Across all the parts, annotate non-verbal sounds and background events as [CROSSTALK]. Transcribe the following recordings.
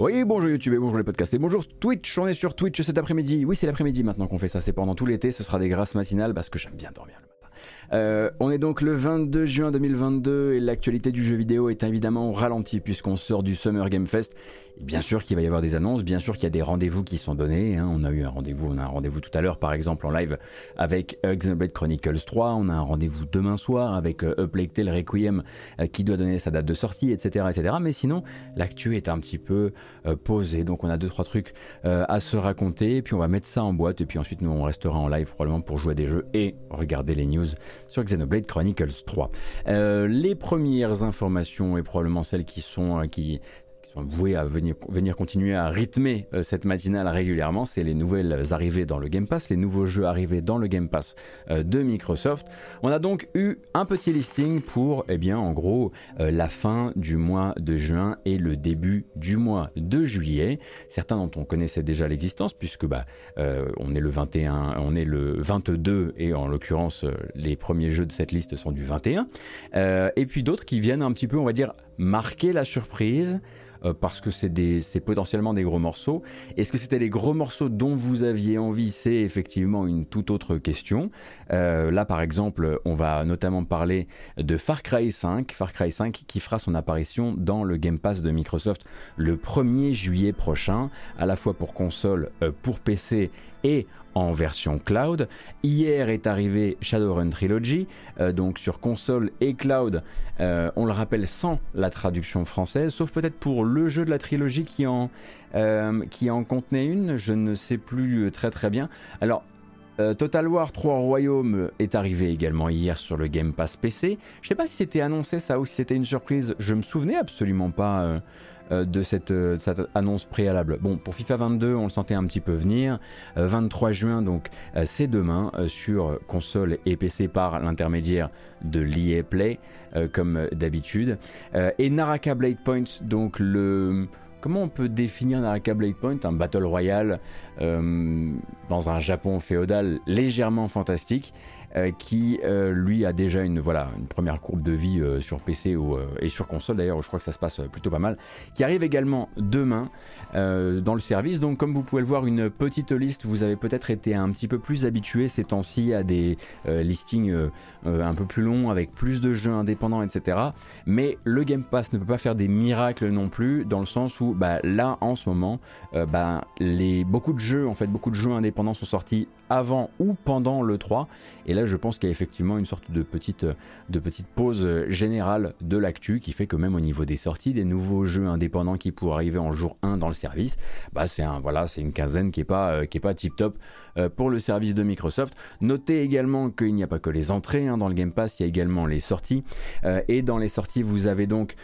Oui, bonjour YouTube et bonjour les podcasts et bonjour Twitch. On est sur Twitch cet après-midi. Oui, c'est l'après-midi maintenant qu'on fait ça. C'est pendant tout l'été. Ce sera des grâces matinales parce que j'aime bien dormir. Euh, on est donc le 22 juin 2022 et l'actualité du jeu vidéo est évidemment ralentie puisqu'on sort du Summer Game Fest Bien sûr qu'il va y avoir des annonces, bien sûr qu'il y a des rendez-vous qui sont donnés. Hein. On a eu un rendez-vous, on a un rendez-vous tout à l'heure par exemple en live avec euh, Xenoblade Chronicles 3. On a un rendez-vous demain soir avec euh, Requiem euh, qui doit donner sa date de sortie, etc., etc. Mais sinon, l'actu est un petit peu euh, posée, donc on a deux trois trucs à se raconter. Puis on va mettre ça en boîte et puis ensuite nous on restera en live probablement pour jouer à des jeux et regarder les news sur Xenoblade Chronicles 3. les premières informations et probablement celles qui sont qui sont voués à venir, continuer à rythmer euh, cette matinale régulièrement, c'est les nouvelles arrivées dans le Game Pass, les nouveaux jeux arrivés dans le Game Pass euh, de Microsoft. On a donc eu un petit listing pour, eh bien, en gros, euh, la fin du mois de juin et le début du mois de juillet. Certains dont on connaissait déjà l'existence, puisque bah, on est le 21, on est le 22 et en l'occurrence les premiers jeux de cette liste sont du 21. et puis d'autres qui viennent un petit peu, on va dire, marquer la surprise euh, parce que c'est potentiellement des gros morceaux. Est-ce que c'était les gros morceaux dont vous aviez envie? C'est effectivement une toute autre question. Euh, là, par exemple, on va notamment parler de Far Cry 5, Far Cry 5 qui fera son apparition dans le Game Pass de Microsoft le 1er juillet prochain, à la fois pour console, euh, pour PC et en version cloud. Hier est arrivé Shadowrun Trilogy, euh, donc sur console et cloud, euh, on le rappelle sans la traduction française, sauf peut-être pour le jeu de la trilogie qui en, euh, qui en contenait une, je ne sais plus très très bien. Alors, Total War 3 Royaumes est arrivé également hier sur le Game Pass PC. Je ne sais pas si c'était annoncé ça ou si c'était une surprise, je me souvenais absolument pas de, cette, euh, cette, annonce préalable. Bon, pour FIFA 22, on le sentait un petit peu venir. 23 euh, juin, donc c'est demain sur console et PC par l'intermédiaire de l'EA Play, comme d'habitude. et Naraka Blade Point, donc le comment on peut définir Naraka Blade Point Un battle royale dans un Japon féodal légèrement fantastique. Euh, qui euh, lui a déjà une, voilà, une première courbe de vie euh, sur PC ou, et sur console d'ailleurs, je crois que ça se passe plutôt pas mal, qui arrive également demain dans le service. Donc comme vous pouvez le voir, une petite liste, vous avez peut-être été un petit peu plus habitué ces temps-ci à des listings un peu plus longs avec plus de jeux indépendants, etc. Mais le Game Pass ne peut pas faire des miracles non plus, dans le sens où bah, là en ce moment, bah, beaucoup de jeux, en fait, beaucoup de jeux indépendants sont sortis avant ou pendant le 3. Et là, je pense qu'il y a effectivement une sorte de petite, pause générale de l'actu qui fait que même au niveau des sorties, des nouveaux jeux indépendants qui pourraient arriver en jour 1 dans le service, bah c'est voilà, c'est une quinzaine qui est pas, euh, qui pas tip top pour le service de Microsoft. Notez également qu'il n'y a pas que les entrées hein, dans le Game Pass, il y a également les sorties. Euh, et dans les sorties, vous avez donc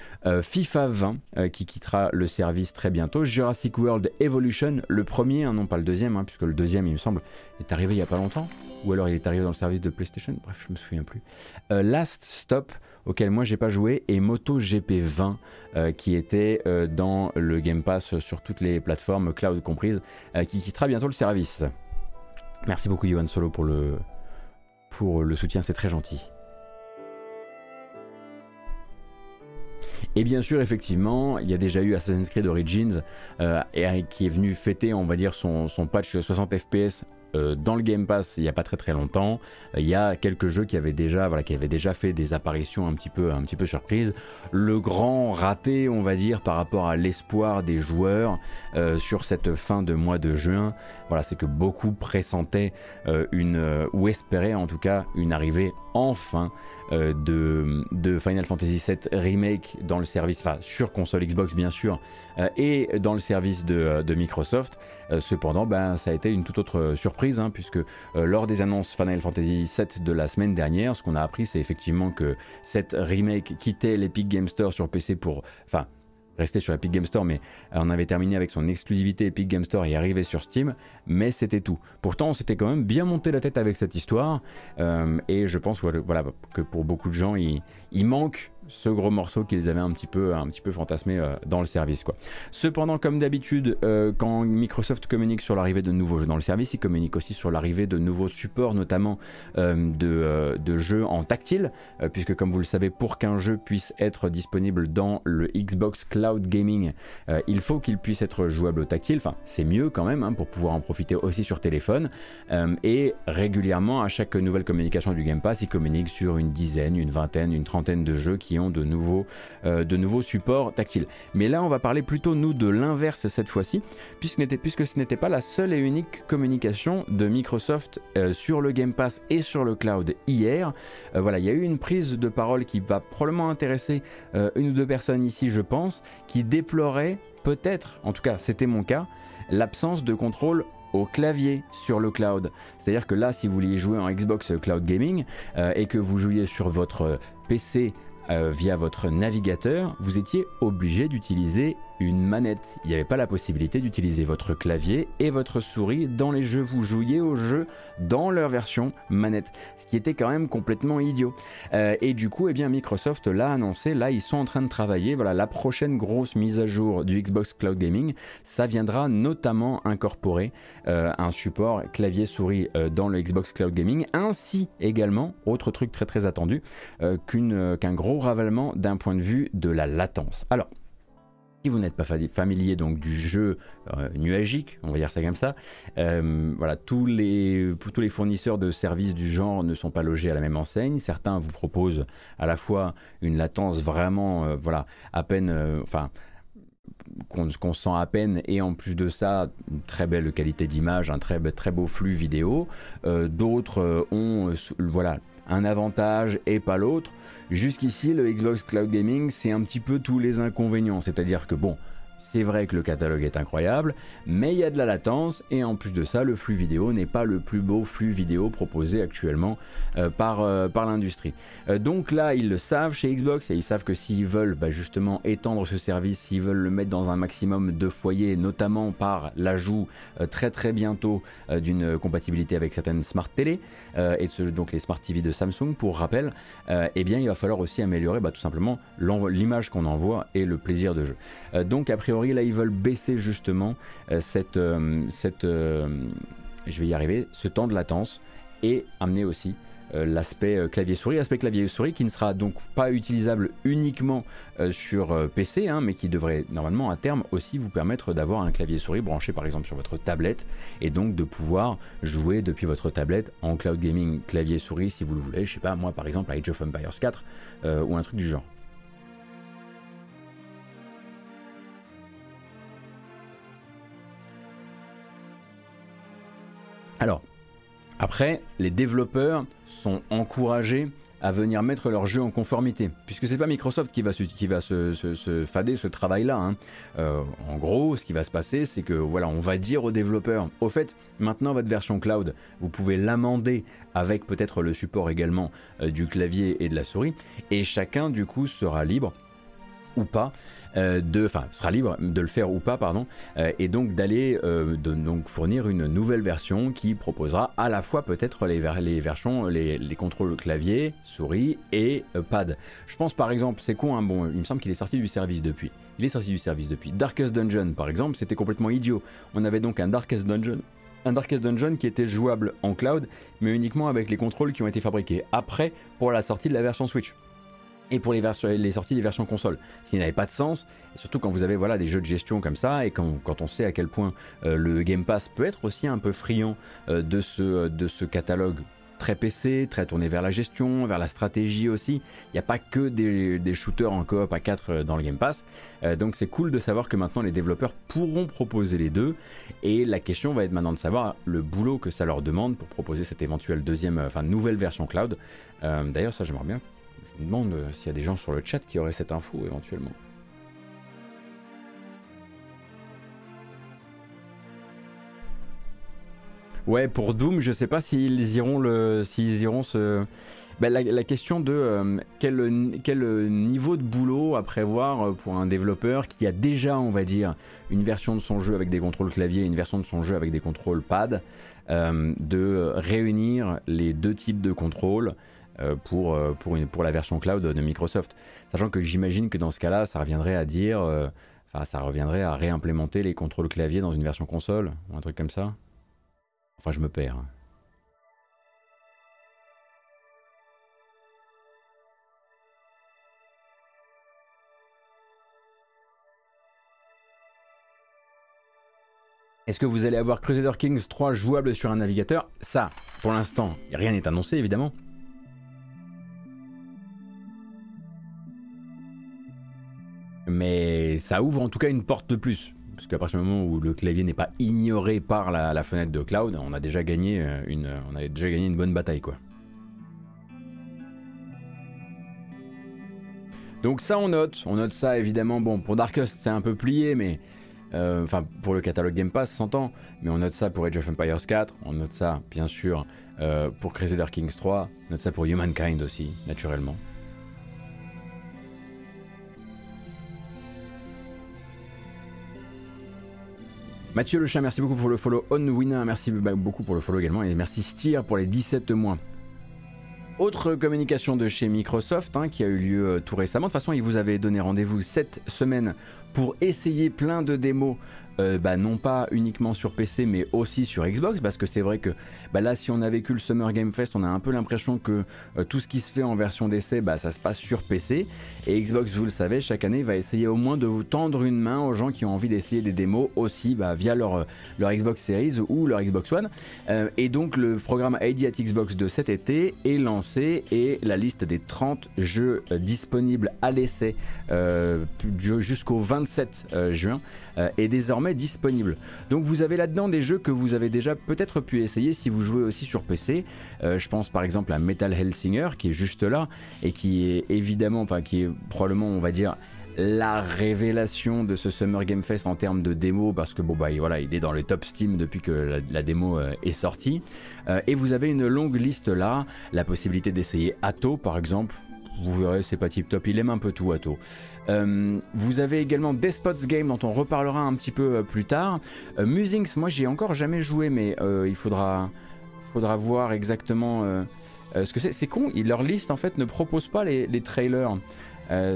FIFA 20 qui quittera le service très bientôt, Jurassic World Evolution, le premier, hein, non pas le deuxième, hein, puisque le deuxième, il me semble, est arrivé il y a pas longtemps ou alors il est arrivé dans le service de PlayStation, bref, je me souviens plus. Euh, Last Stop, auquel moi j'ai pas joué, et Moto GP 20, euh, qui était euh, dans le Game Pass sur toutes les plateformes, cloud comprises, qui quittera bientôt le service. Merci beaucoup Yohan Solo pour le, soutien, c'est très gentil. Et bien sûr, effectivement, il y a déjà eu Assassin's Creed Origins et, qui est venu fêter, on va dire, son, patch 60 FPS euh, dans le Game Pass il n'y a pas très très longtemps. Euh, il y a quelques jeux qui avaient déjà, voilà, qui avaient déjà fait des apparitions un petit peu, un petit peu surprises. Le grand raté, on va dire, par rapport à l'espoir des joueurs euh, sur cette fin de mois de juin, voilà, c'est que beaucoup pressentaient une, ou espéraient en tout cas, une arrivée enfin de, de, Final Fantasy VII Remake dans le service, enfin sur console Xbox bien sûr, et dans le service de, de Microsoft. cependant, ben, ça a été une toute autre surprise Hein, puisque euh, lors des annonces Final Fantasy VII de la semaine dernière, ce qu'on a appris, c'est effectivement que cette remake quittait l'Epic Game Store sur PC pour, rester sur l'Epic Game Store, mais euh, on avait terminé avec son exclusivité Epic Game Store et arrivé sur Steam, mais c'était tout. Pourtant, on s'était quand même bien monté la tête avec cette histoire, euh, et je pense voilà, que pour beaucoup de gens, il manque ce gros morceau qu'ils avaient un petit peu, un petit peu fantasmé euh, dans le service. Quoi. Cependant, comme d'habitude, euh, quand Microsoft communique sur l'arrivée de nouveaux jeux dans le service, il communique aussi sur l'arrivée de nouveaux supports, notamment euh, de, de, jeux en tactile, puisque comme vous le savez, pour qu'un jeu puisse être disponible dans le Xbox Cloud, gaming, il faut qu'il puisse être jouable au tactile. Enfin, c'est mieux quand même hein, pour pouvoir en profiter aussi sur téléphone. et régulièrement, à chaque nouvelle communication du Game Pass, il communique sur une dizaine, une vingtaine, une trentaine de jeux qui ont de nouveaux, supports tactiles. Mais là, on va parler plutôt nous de l'inverse cette fois-ci, puisque, ce n'était pas la seule et unique communication de Microsoft sur le Game Pass et sur le cloud hier. Euh, voilà, il y a eu une prise de parole qui va probablement intéresser euh, une ou deux personnes ici, je pense, qui déploraient peut-être, en tout cas c'était mon cas, l'absence de contrôle au clavier sur le cloud. C'est-à-dire que là, si vous vouliez jouer en Xbox Cloud Gaming euh, et que vous jouiez sur votre PC via votre navigateur, vous étiez obligé d'utiliser une manette. Il n'y avait pas la possibilité d'utiliser votre clavier et votre souris dans les jeux. Vous jouiez aux jeux dans leur version manette, ce qui était quand même complètement idiot. Euh, et du coup, eh bien, Microsoft l'a annoncé. Là, ils sont en train de travailler. Voilà, la prochaine grosse mise à jour du Xbox Cloud Gaming, ça viendra notamment incorporer euh, un support clavier-souris euh, dans le Xbox Cloud Gaming, ainsi également, autre truc très très attendu, qu'un gros ravalement d'un point de vue de la latence. Alors, vous n'êtes pas familier donc du jeu euh, nuagique, on va dire ça comme ça, euh, voilà, tous les, tous les fournisseurs de services du genre ne sont pas logés à la même enseigne. Certains vous proposent à la fois une latence vraiment, euh, voilà, à peine, enfin, qu'on sent à peine et en plus de ça une très belle qualité d'image, un très, très beau flux vidéo. D'autres ont voilà un avantage et pas l'autre. Jusqu'ici, le Xbox Cloud Gaming, c'est un petit peu tous les inconvénients. C'est-à-dire que bon, c'est vrai que le catalogue est incroyable, mais il y a de la latence et en plus de ça, le flux vidéo n'est pas le plus beau flux vidéo proposé actuellement euh, par, euh, par l'industrie. Euh, donc là, ils le savent chez Xbox et ils savent que s'ils veulent bah, justement étendre ce service, s'ils veulent le mettre dans un maximum de foyers, notamment par l'ajout très très bientôt d'une compatibilité avec certaines smart télé et donc les smart TV de Samsung, pour rappel, eh bien il va falloir aussi améliorer bah, tout simplement l'image qu'on envoie et le plaisir de jeu. donc a priori là, ils veulent baisser justement euh, cette, euh, cette euh, je vais y arriver, ce temps de latence et amener aussi l'aspect clavier-souris, aspect clavier-souris qui ne sera donc pas utilisable uniquement sur PC, hein, mais qui devrait normalement à terme aussi vous permettre d'avoir un clavier-souris branché par exemple sur votre tablette et donc de pouvoir jouer depuis votre tablette en cloud gaming clavier-souris si vous le voulez, je sais pas moi par exemple Age of Empires 4 ou un truc du genre. Alors, après, les développeurs sont encouragés à venir mettre leur jeu en conformité, puisque c'est pas Microsoft qui va se, fader ce travail-là. Hein. Euh, en gros, ce qui va se passer, c'est que voilà, on va dire aux développeurs, au fait, maintenant votre version cloud, vous pouvez l'amender avec peut-être le support également euh, du clavier et de la souris, et chacun du coup sera libre ou pas de, enfin, sera libre de le faire ou pas, pardon, euh, et donc d'aller euh, donc fournir une nouvelle version qui proposera à la fois peut-être les, versions, les, les, contrôles clavier, souris et pad. Je pense par exemple, c'est con, hein, bon, il me semble qu'il est sorti du service depuis. Il est sorti du service depuis. Darkest Dungeon, par exemple, c'était complètement idiot. On avait donc un Darkest Dungeon un Darkest Dungeon qui était jouable en cloud, mais uniquement avec les contrôles qui ont été fabriqués après pour la sortie de la version Switch et pour les, sorties des versions console, ce qui n'avait pas de sens, surtout quand vous avez voilà, des jeux de gestion comme ça, et quand, quand on sait à quel point euh, le Game Pass peut être aussi un peu friand euh, de, ce, de ce catalogue très PC, très tourné vers la gestion, vers la stratégie aussi. Il n'y a pas que des, des, shooters en coop à 4 euh, dans le Game Pass. donc c'est cool de savoir que maintenant les développeurs pourront proposer les deux. Et la question va être maintenant de savoir le boulot que ça leur demande pour proposer cette éventuelle deuxième, enfin nouvelle version cloud. D'ailleurs ça j'aimerais bien je me demande euh, s'il y a des gens sur le chat qui auraient cette info éventuellement. Ouais, pour Doom, je sais pas s'ils iront le, s'ils iront se. Ben, la, question de euh, quel, quel, niveau de boulot à prévoir euh, pour un développeur qui a déjà, on va dire, une version de son jeu avec des contrôles clavier et une version de son jeu avec des contrôles pad, de réunir les deux types de contrôles euh, euh, pour, euh, pour, une, pour la version cloud de Microsoft. Sachant que j'imagine que dans ce cas-là, ça reviendrait à dire, euh, enfin, ça reviendrait à réimplémenter les contrôles clavier dans une version console, ou un truc comme ça. Enfin, je me perds. Est-ce que vous allez avoir Crusader Kings 3 jouable sur un navigateur? Ça, pour l'instant, rien n'est annoncé évidemment. Mais ça ouvre en tout cas une porte de plus. Parce qu'à partir du moment où le clavier n'est pas ignoré par la, fenêtre de cloud, on a déjà gagné euh, une, on a déjà gagné une bonne bataille quoi. Donc ça on note, on note ça évidemment. Bon pour Darkest c'est un peu plié, mais euh, enfin pour le catalogue Game Pass s'entend, mais on note ça pour Age of Empires 4, on note ça bien sûr euh, pour Crusader Kings 3, on note ça pour Humankind aussi naturellement. Mathieu Le Chat, merci beaucoup pour le follow. On Winner, merci beaucoup pour le follow également. Et merci Stier pour les 17 mois. Autre communication de chez Microsoft hein, qui a eu lieu euh, tout récemment. De toute façon, il vous avait donné rendez-vous cette semaine pour essayer plein de démos euh, bah, non pas uniquement sur PC mais aussi sur Xbox parce que c'est vrai que bah, là si on a vécu le Summer Game Fest on a un peu l'impression que euh, tout ce qui se fait en version d'essai bah, ça se passe sur PC et Xbox vous le savez chaque année va essayer au moins de vous tendre une main aux gens qui ont envie d'essayer des démos aussi via leur, leur Xbox Series ou leur Xbox One. Euh, et donc le programme ID at Xbox de cet été est lancé et la liste des 30 jeux disponibles à l'essai jusqu'au 27 juin est désormais disponible. Donc vous avez là-dedans des jeux que vous avez déjà peut-être pu essayer si vous jouez aussi sur PC. Euh, je pense par exemple à Metal Hellsinger qui est juste là et qui est évidemment, enfin qui est probablement on va dire la révélation de ce Summer Game Fest en termes de démo parce que bon bah voilà il est dans le top Steam depuis que la, démo euh, est sortie euh, et vous avez une longue liste là la possibilité d'essayer Atto par exemple vous verrez c'est pas tip top il aime un peu tout Atto euh, vous avez également Despots Game dont on reparlera un petit peu euh, plus tard. Euh, Musings, moi j'ai encore jamais joué, mais il faudra, faudra voir exactement ce que c'est. C'est con, leur liste en fait ne propose pas les, trailers.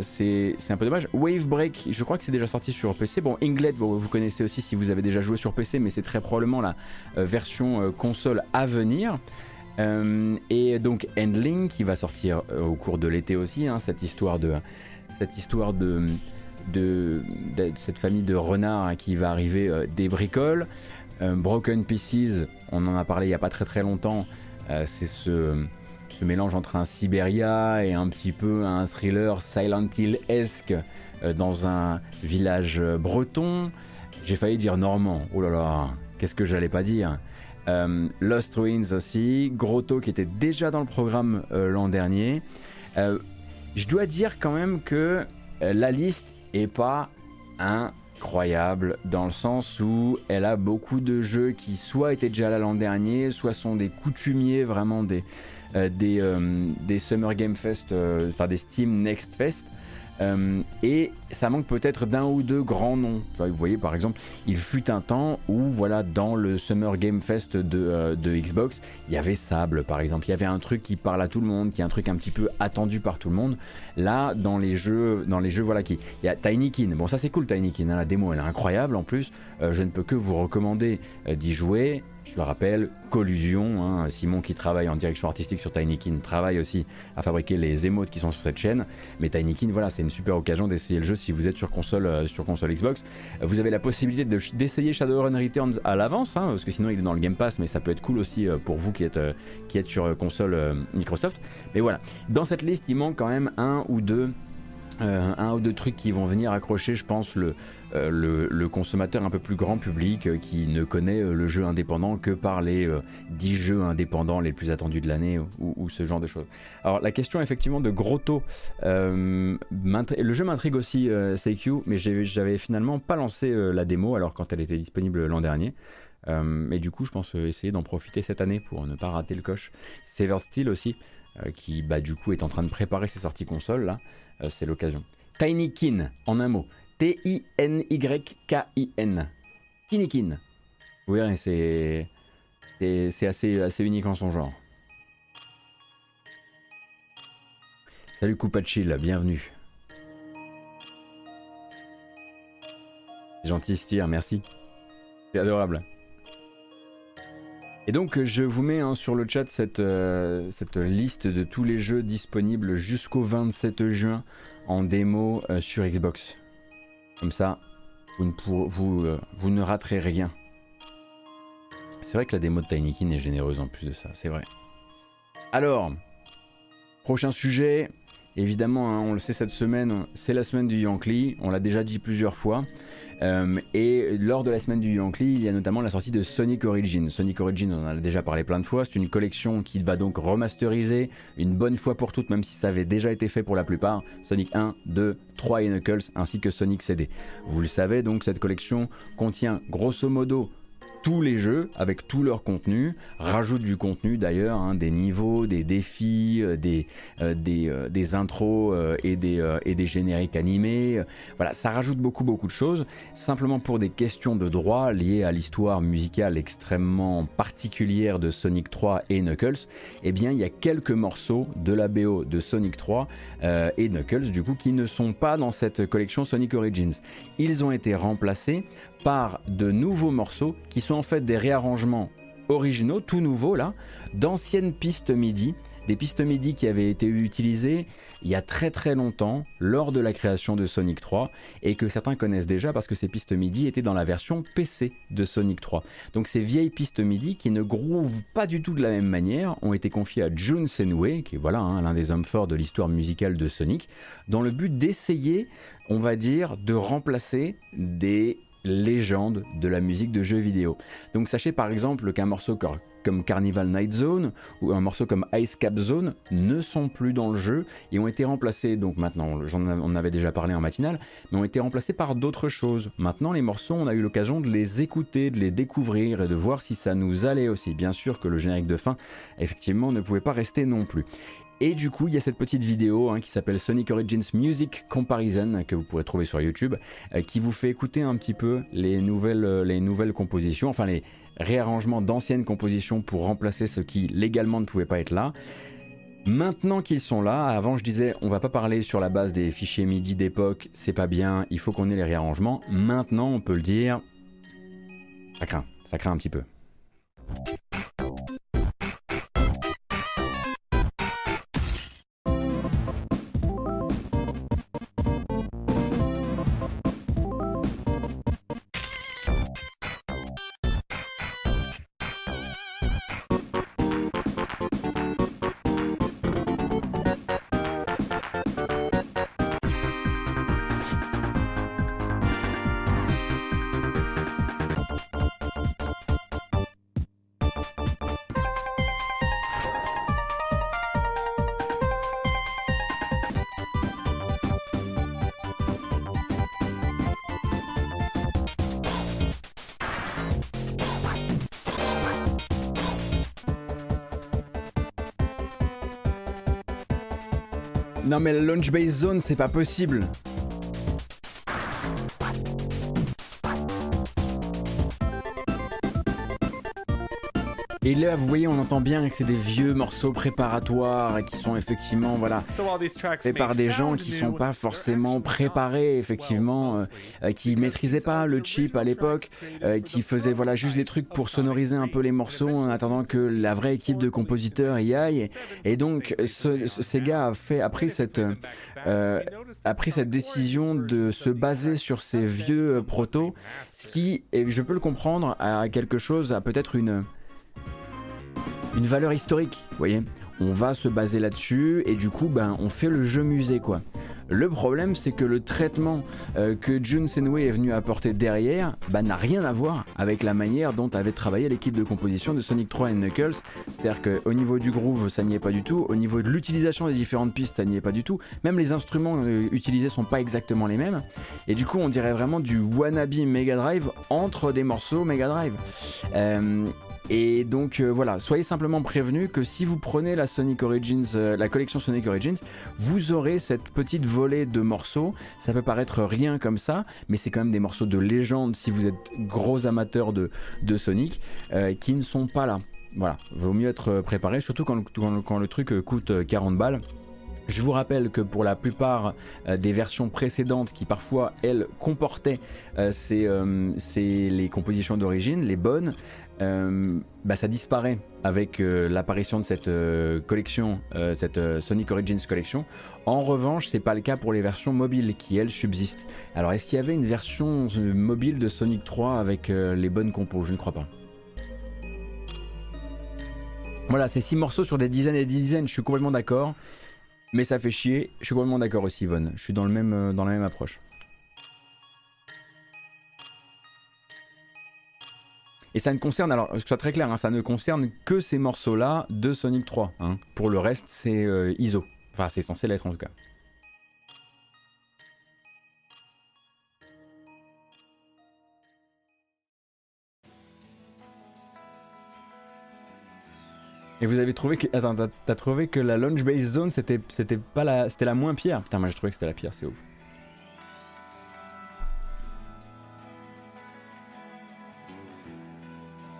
c'est un peu dommage. Wave Break, je crois que c'est déjà sorti sur PC. Bon, Inglet, vous connaissez aussi si vous avez déjà joué sur PC, mais c'est très probablement la version console à venir. et donc Endling qui va sortir au cours de l'été aussi, hein, cette histoire de, cette histoire de, cette famille de renards hein, qui va arriver euh, des bricoles. Euh, Broken Pieces, on en a parlé il n'y a pas très très longtemps, euh, c'est ce, ce, mélange entre un Siberia et un petit peu un thriller Silent Hill-esque dans un village breton. J'ai failli dire normand, oh là là, qu'est-ce que j'allais pas dire Lost Ruins aussi, Grotto qui était déjà dans le programme l'an dernier. Je dois dire quand même que euh, la liste est pas incroyable dans le sens où elle a beaucoup de jeux qui soit étaient déjà là l'an dernier, soit sont des coutumiers vraiment des, euh, euh, des, Summer Game Fest, enfin des Steam Next Fest. Euh, et ça manque peut-être d'un ou deux grands noms. vous voyez, par exemple, il fut un temps où, voilà, dans le Summer Game Fest de, euh, de, Xbox, il y avait Sable, par exemple. Il y avait un truc qui parle à tout le monde, qui est un truc un petit peu attendu par tout le monde. Là, dans les jeux, dans les jeux, voilà, qui, il y a Tinykin. Bon, ça c'est cool, Tinykin. Hein, la démo, elle est incroyable. En plus, euh, je ne peux que vous recommander d'y jouer. Je le rappelle, Collusion, hein, Simon qui travaille en direction artistique sur Tinykin travaille aussi à fabriquer les émotes qui sont sur cette chaîne. Mais Tinykin, voilà, c'est une super occasion d'essayer le jeu si vous êtes sur console, euh, sur console Xbox. Vous avez la possibilité d'essayer Shadowrun Returns à l'avance, hein, parce que sinon il est dans le Game Pass, mais ça peut être cool aussi euh, pour vous qui êtes, euh, qui êtes sur console Microsoft. Mais voilà, dans cette liste, il manque quand même un ou deux, un ou deux trucs qui vont venir accrocher, je pense, le euh, consommateur un peu plus grand public euh, qui ne connaît euh, le jeu indépendant que par les 10 jeux indépendants les plus attendus de l'année ou, ce genre de choses. Alors la question effectivement de Grotto, le jeu m'intrigue aussi CQ, mais j'avais finalement pas lancé la démo alors quand elle était disponible l'an dernier. mais du coup, je pense essayer d'en profiter cette année pour ne pas rater le coche. Sever Steel aussi, qui bah, du coup est en train de préparer ses sorties console là, c'est l'occasion. Tinykin, en un mot. T-I-N-Y-K-I-N. Tinikin. Oui, c'est c'est assez, assez unique en son genre. Salut Coupachil, bienvenue. Gentil Stier, merci. C'est adorable. Et donc je vous mets hein, sur le chat cette, euh, cette, liste de tous les jeux disponibles jusqu'au 27 juin en démo euh, sur Xbox. Comme ça, vous ne, vous, euh, vous ne raterez rien. C'est vrai que la démo de Tinykin est généreuse en plus de ça, c'est vrai. Alors, prochain sujet, évidemment, hein, on le sait cette semaine, c'est la semaine du Yankee, on l'a déjà dit plusieurs fois. Euh, et lors de la semaine du Yankee, il y a notamment la sortie de Sonic Origins. Sonic Origins, on en a déjà parlé plein de fois. C'est une collection qui va donc remasteriser une bonne fois pour toutes, même si ça avait déjà été fait pour la plupart. Sonic 1, 2, 3 et Knuckles, ainsi que Sonic CD. Vous le savez, donc cette collection contient grosso modo tous les jeux avec tout leur contenu, rajoute du contenu d'ailleurs, hein, des niveaux, des défis, euh, des, euh, des, euh, des, intros et, des, et des génériques animés. Voilà, ça rajoute beaucoup beaucoup de choses, simplement pour des questions de droit liées à l'histoire musicale extrêmement particulière de Sonic 3 et Knuckles. Eh bien, il y a quelques morceaux de la BO de Sonic 3 et Knuckles du coup qui ne sont pas dans cette collection Sonic Origins. Ils ont été remplacés par de nouveaux morceaux qui sont en fait des réarrangements originaux, tout nouveaux là, d'anciennes pistes MIDI, des pistes MIDI qui avaient été utilisées il y a très très longtemps lors de la création de Sonic 3 et que certains connaissent déjà parce que ces pistes MIDI étaient dans la version PC de Sonic 3. Donc ces vieilles pistes MIDI qui ne groovent pas du tout de la même manière ont été confiées à Jun Senway, qui est voilà hein, l'un des hommes forts de l'histoire musicale de Sonic, dans le but d'essayer, on va dire, de remplacer des légende de la musique de jeux vidéo. Donc sachez par exemple qu'un morceau comme Carnival Night Zone ou un morceau comme Ice Cap Zone ne sont plus dans le jeu et ont été remplacés, donc maintenant, j'en on avait déjà parlé en matinale, mais ont été remplacés par d'autres choses. Maintenant, les morceaux, on a eu l'occasion de les écouter, de les découvrir et de voir si ça nous allait aussi. Bien sûr que le générique de fin, effectivement, ne pouvait pas rester non plus. Et du coup, il y a cette petite vidéo hein, qui s'appelle Sonic Origins Music Comparison que vous pourrez trouver sur YouTube, euh, qui vous fait écouter un petit peu les nouvelles, euh, les nouvelles compositions, enfin les réarrangements d'anciennes compositions pour remplacer ce qui légalement ne pouvait pas être là. Maintenant qu'ils sont là, avant je disais on va pas parler sur la base des fichiers MIDI d'époque, c'est pas bien, il faut qu'on ait les réarrangements. Maintenant on peut le dire, ça craint, ça craint un petit peu. Non mais la launch base zone c'est pas possible. Et là, vous voyez, on entend bien que c'est des vieux morceaux préparatoires et qui sont effectivement, voilà, faits par des gens qui sont pas forcément préparés, effectivement, euh, euh, qui maîtrisaient pas le chip à l'époque, euh, qui faisaient, voilà, juste les trucs pour sonoriser un peu les morceaux en attendant que la vraie équipe de compositeurs y aille. Et, donc, ces gars a fait, a pris cette, a pris cette décision de se baser sur ces vieux protos, ce qui, et je peux le comprendre, a quelque chose, a peut-être une une valeur historique, vous voyez. On va se baser là-dessus et du coup, ben, on fait le jeu musée, quoi. Le problème, c'est que le traitement euh, que Jun Senway est venu apporter derrière ben, n'a rien à voir avec la manière dont avait travaillé l'équipe de composition de Sonic 3 et Knuckles. C'est-à-dire qu'au niveau du groove, ça n'y est pas du tout. Au niveau de l'utilisation des différentes pistes, ça n'y est pas du tout. Même les instruments euh, utilisés sont pas exactement les mêmes. Et du coup, on dirait vraiment du wannabe Mega Drive entre des morceaux Mega Drive. Euh, et donc euh, voilà, soyez simplement prévenus que si vous prenez la Sonic Origins, euh, la collection Sonic Origins, vous aurez cette petite volée de morceaux. Ça peut paraître rien comme ça, mais c'est quand même des morceaux de légende si vous êtes gros amateurs de, Sonic, euh, qui ne sont pas là. Voilà, vaut mieux être préparé, surtout quand, le truc coûte 40 balles. Je vous rappelle que pour la plupart des versions précédentes qui parfois elles comportaient ces, les compositions d'origine, les bonnes, bah, ça disparaît avec euh, l'apparition de cette euh, collection, cette Sonic Origins Collection. En revanche, c'est pas le cas pour les versions mobiles qui elles subsistent. Alors, est-ce qu'il y avait une version mobile de Sonic 3 avec les bonnes compos? Je ne crois pas. Voilà, c'est 6 morceaux sur des dizaines et des dizaines, je suis complètement d'accord. Mais ça fait chier, je suis complètement d'accord aussi, Yvonne. Je suis euh, dans la même approche. Et ça ne concerne, alors que ce soit très clair, hein, ça ne concerne que ces morceaux-là de Sonic 3. Hein. Pour le reste, c'est euh, ISO. Enfin, c'est censé l'être en tout cas. Et vous avez trouvé que. Attends, t'as trouvé que la launch base zone c'était pas la. C'était la moins pire? Putain, moi je trouvais que c'était la pire, c'est ouf.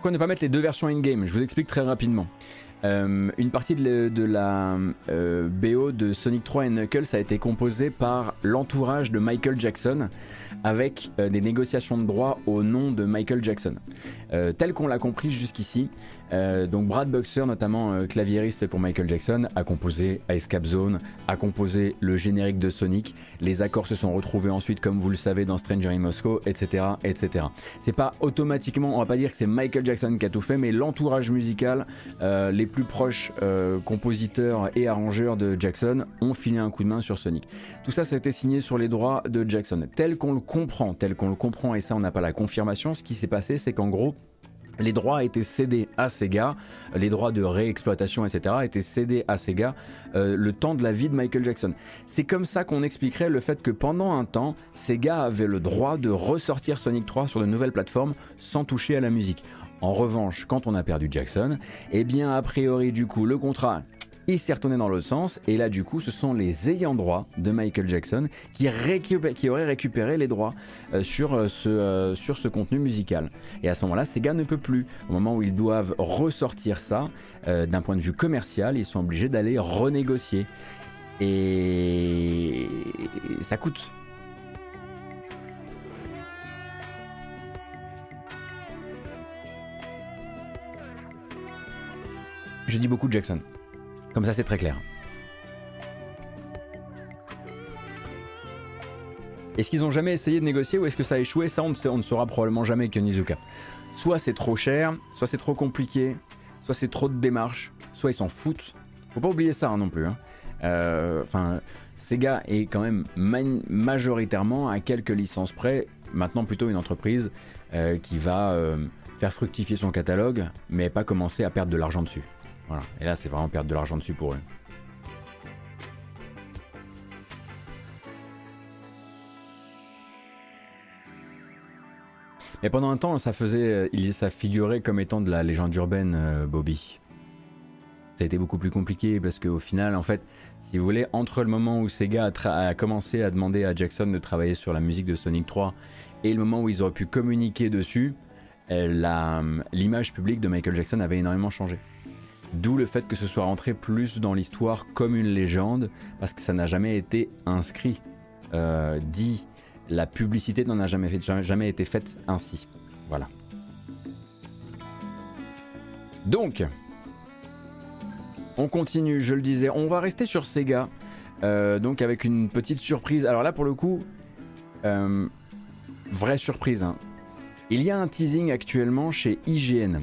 Pourquoi ne pas mettre les deux versions in-game? Je vous explique très rapidement. Euh, une partie de, la euh, BO de Sonic 3 et Knuckles a été composée par l'entourage de Michael Jackson avec euh, des négociations de droits au nom de Michael Jackson. tel qu'on l'a compris jusqu'ici, euh, donc Brad Buxer, notamment euh, claviériste pour Michael Jackson, a composé Ice Cap Zone, a composé le générique de Sonic. Les accords se sont retrouvés ensuite, comme vous le savez, dans Stranger in Moscow, etc., etc. C'est pas automatiquement, on va pas dire que c'est Michael Jackson qui a tout fait, mais l'entourage musical, euh, les plus proches compositeurs et arrangeurs de Jackson ont filé un coup de main sur Sonic. Tout ça, ça a été signé sur les droits de Jackson, tel qu'on le comprend, tel qu'on le comprend, et ça, on n'a pas la confirmation. Ce qui s'est passé, c'est qu'en gros les droits étaient cédés à Sega, les droits de réexploitation, etc., étaient cédés à Sega euh, le temps de la vie de Michael Jackson. C'est comme ça qu'on expliquerait le fait que pendant un temps, Sega avait le droit de ressortir Sonic 3 sur de nouvelles plateformes sans toucher à la musique. En revanche, quand on a perdu Jackson, eh bien, a priori, du coup, le contrat il s'est retourné dans l'autre sens, et là du coup ce sont les ayants droit de Michael Jackson qui, auraient récupéré les droits euh, sur, euh, ce, euh, sur ce contenu musical. Et à ce moment-là, Sega ne peut plus. Au moment où ils doivent ressortir ça, d'un point de vue commercial, ils sont obligés d'aller renégocier. Et ça coûte. Je dis beaucoup de Jackson. Comme ça, c'est très clair. Est-ce qu'ils ont jamais essayé de négocier ou est-ce que ça a échoué? Ça, on ne, saura probablement jamais que Nizuka. Soit c'est trop cher, soit c'est trop compliqué, soit c'est trop de démarches, soit ils s'en foutent. Faut pas oublier ça hein, non plus. Hein. Euh, enfin, Sega est quand même majoritairement à quelques licences près, maintenant plutôt une entreprise euh, qui va euh, faire fructifier son catalogue, mais pas commencer à perdre de l'argent dessus. Et là, c'est vraiment perdre de l'argent dessus pour eux. Mais pendant un temps, ça faisait, il, ça figurait comme étant de la légende urbaine, euh, Bobby. Ça a été beaucoup plus compliqué parce qu'au final, en fait, si vous voulez, entre le moment où Sega a, commencé à demander à Jackson de travailler sur la musique de Sonic 3 et le moment où ils auraient pu communiquer dessus, euh, l'image publique de Michael Jackson avait énormément changé. D'où le fait que ce soit rentré plus dans l'histoire comme une légende, parce que ça n'a jamais été inscrit, euh, dit. La publicité n'en a jamais, jamais, été faite ainsi. Voilà. Donc, on continue, je le disais, on va rester sur Sega, euh, donc avec une petite surprise. Alors là, pour le coup, euh, vraie surprise. Hein. Il y a un teasing actuellement chez IGN.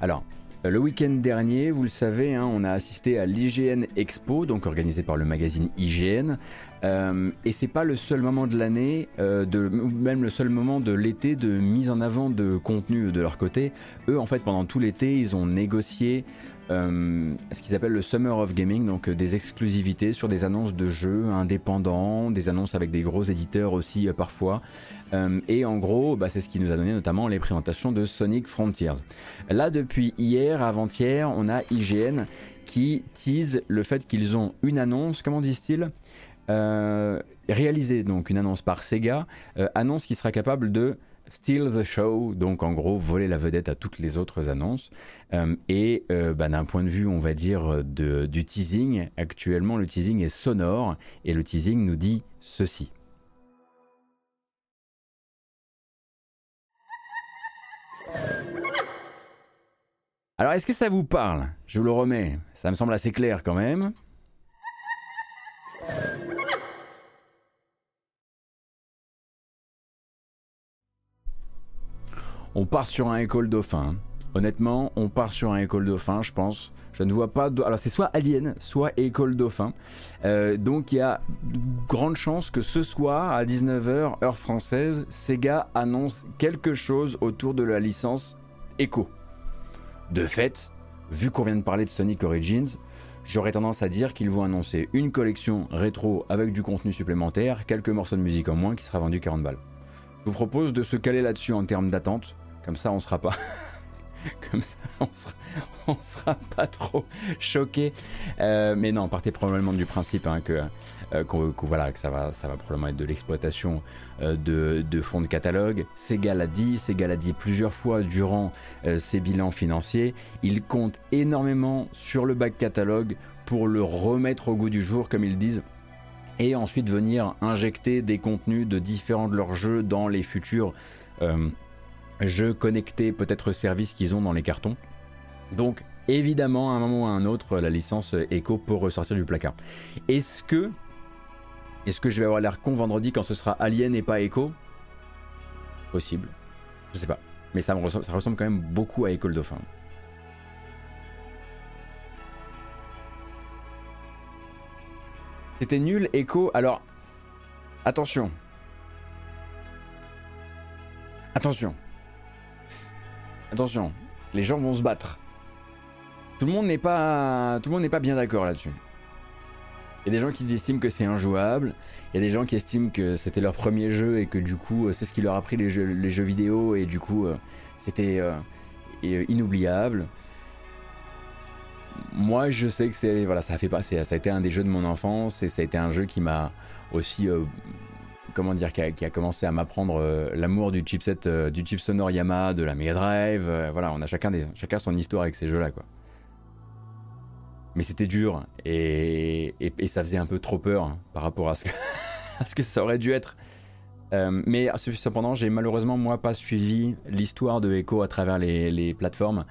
Alors, le week-end dernier, vous le savez, hein, on a assisté à l'IGN Expo, donc organisé par le magazine IGN. Euh, et c'est pas le seul moment de l'année, euh, même le seul moment de l'été de mise en avant de contenu de leur côté. Eux, en fait, pendant tout l'été, ils ont négocié euh, ce qu'ils appellent le Summer of Gaming, donc des exclusivités sur des annonces de jeux indépendants, des annonces avec des gros éditeurs aussi parfois. Euh, et en gros, bah, c'est ce qui nous a donné notamment les présentations de Sonic Frontiers. Là, depuis hier, avant-hier, on a IGN qui tease le fait qu'ils ont une annonce, comment disent-ils euh, réalisée, donc une annonce par Sega, euh, annonce qui sera capable de steal the show, donc en gros voler la vedette à toutes les autres annonces. et bah, d'un point de vue, on va dire, du teasing, actuellement le teasing est sonore et le teasing nous dit ceci. Alors, est-ce que ça vous parle? Je vous le remets. Ça me semble assez clair quand même. On part sur un école dauphin. Honnêtement, on part sur un école dauphin, je pense. Je ne vois pas. Alors, c'est soit Alien, soit École Dauphin. Euh, donc, il y a de grandes chances que ce soir, à 19h, heure française, Sega annonce quelque chose autour de la licence Echo. De fait, vu qu'on vient de parler de Sonic Origins, j'aurais tendance à dire qu'ils vont annoncer une collection rétro avec du contenu supplémentaire, quelques morceaux de musique en moins qui sera vendu 40 balles. Je vous propose de se caler là-dessus en termes d'attente, comme ça on sera pas. [LAUGHS] Comme ça, on sera, sera pas trop choqué. Euh, mais non, partez probablement du principe hein, que, euh, voilà, que ça va, ça va probablement être de l'exploitation euh, de, fonds de catalogue. Sega l'a dit, Sega l'a dit plusieurs fois durant ses bilans financiers. Il compte énormément sur le back catalogue pour le remettre au goût du jour, comme ils disent et ensuite venir injecter des contenus de différents de leurs jeux dans les futurs jeux connectés, peut-être services qu'ils ont dans les cartons. Donc évidemment, à un moment ou à un autre, la licence Echo peut ressortir du placard. Est-ce que, est-ce que je vais avoir l'air con vendredi quand ce sera Alien et pas Echo? Possible. Je sais pas. Mais ça, me ressemble, ça ressemble quand même beaucoup à Echo le Dauphin. C'était nul, Echo. Alors, attention. Attention. Attention, les gens vont se battre. Tout le monde n'est pas, bien d'accord là-dessus. Il y a des gens qui estiment que c'est injouable. Il y a des gens qui estiment que c'était leur premier jeu et que du coup, c'est ce qui leur a pris les jeux, vidéo et du coup, euh, c'était euh, inoubliable. Moi, je sais que c'est voilà, ça a fait pas, ça a été un des jeux de mon enfance et ça a été un jeu qui m'a aussi euh, comment dire, qui a, commencé à m'apprendre euh, l'amour du chipset, euh, du chip sonore Yamaha, de la Mega Drive. Euh, voilà, on a chacun, chacun son histoire avec ces jeux-là, quoi. Mais c'était dur et, ça faisait un peu trop peur hein, par rapport à ce, que, [LAUGHS] ça aurait dû être. mais cependant, j'ai malheureusement moi pas suivi l'histoire de Echo à travers les, les plateformes.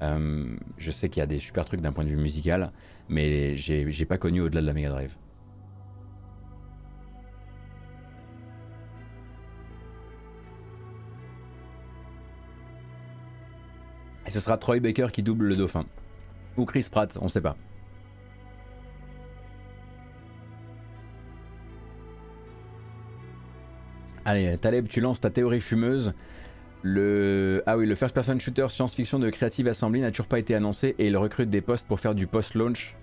je sais qu'il y a des super trucs d'un point de vue musical, mais j'ai pas connu au-delà de la Mega Drive. Et ce sera Troy Baker qui double le dauphin. Ou Chris Pratt, on sait pas. Allez, Taleb, tu lances ta théorie fumeuse. Le... Ah oui, le first person shooter science-fiction de Creative Assembly n'a toujours pas été annoncé et il recrute des postes pour faire du post-launch.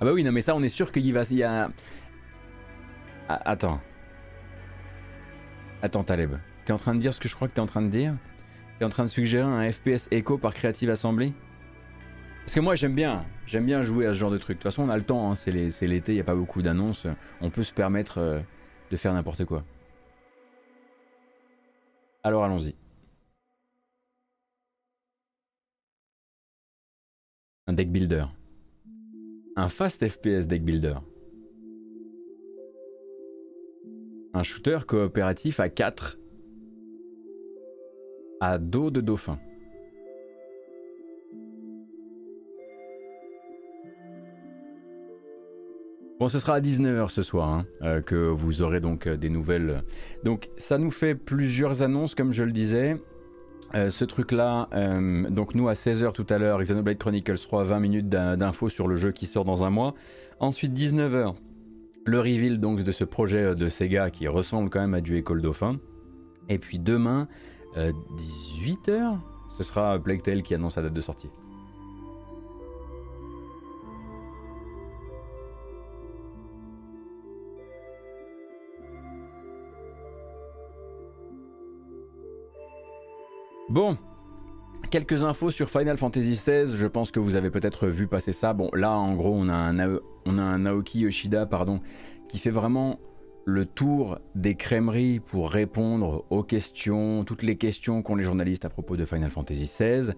Ah bah oui, non mais ça on est sûr qu'il va... Y a... Ah, attends. Attends Taleb. T'es en train de dire ce que je crois que t'es en train de dire? En train de suggérer un FPS Echo par Creative Assembly Parce que moi j'aime bien, j'aime bien jouer à ce genre de truc. De toute façon on a le temps, hein, c'est l'été, il n'y a pas beaucoup d'annonces, on peut se permettre euh, de faire n'importe quoi. Alors allons-y. Un deck builder. Un fast FPS deck builder. Un shooter coopératif à 4 à dos de dauphin. Bon, ce sera à 19h ce soir hein, euh, que vous aurez donc euh, des nouvelles. Donc, ça nous fait plusieurs annonces, comme je le disais. Euh, ce truc-là, donc nous à 16h tout à l'heure, Xenoblade Chronicles 3, 20 minutes d'infos sur le jeu qui sort dans un mois. Ensuite, 19h, le reveal donc de ce projet de Sega qui ressemble quand même à du École Dauphin. Et puis demain, 18h, euh, ce sera Plague Tale qui annonce la date de sortie. Bon, quelques infos sur Final Fantasy XVI. Je pense que vous avez peut-être vu passer ça. Bon, là, en gros, on a un, on a un Naoki Yoshida, pardon, qui fait vraiment le tour des crèmeries pour répondre aux questions, toutes les questions qu'ont les journalistes à propos de Final Fantasy XVI,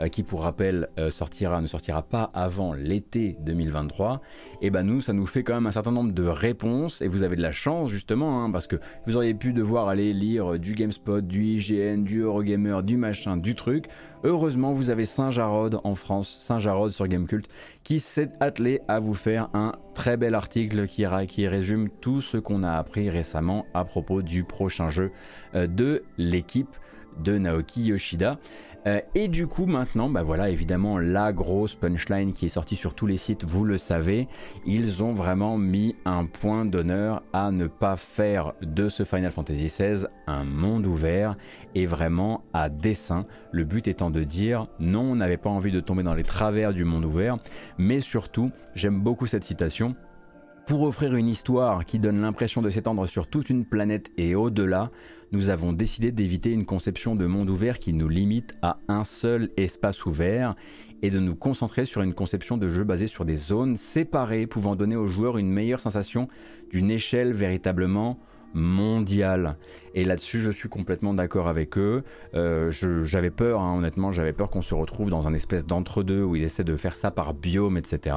euh, qui pour rappel euh, sortira, ne sortira pas avant l'été 2023. Et ben nous, ça nous fait quand même un certain nombre de réponses, et vous avez de la chance justement, hein, parce que vous auriez pu devoir aller lire du GameSpot, du IGN, du Eurogamer, du machin, du truc. Heureusement, vous avez Saint-Jarod en France, Saint-Jarod sur Gamecult, qui s'est attelé à vous faire un très bel article qui, qui résume tout ce qu'on a appris récemment à propos du prochain jeu euh, de l'équipe de Naoki Yoshida. Euh, et du coup, maintenant, bah voilà, évidemment, la grosse punchline qui est sortie sur tous les sites, vous le savez, ils ont vraiment mis un point d'honneur à ne pas faire de ce Final Fantasy XVI un monde ouvert et vraiment à dessein. Le but étant de dire non, on n'avait pas envie de tomber dans les travers du monde ouvert, mais surtout, j'aime beaucoup cette citation. Pour offrir une histoire qui donne l'impression de s'étendre sur toute une planète et au-delà, nous avons décidé d'éviter une conception de monde ouvert qui nous limite à un seul espace ouvert et de nous concentrer sur une conception de jeu basée sur des zones séparées pouvant donner aux joueurs une meilleure sensation d'une échelle véritablement mondiale. Et là-dessus, je suis complètement d'accord avec eux. Euh, j'avais peur, hein, honnêtement, j'avais peur qu'on se retrouve dans un espèce d'entre-deux où ils essaient de faire ça par biome, etc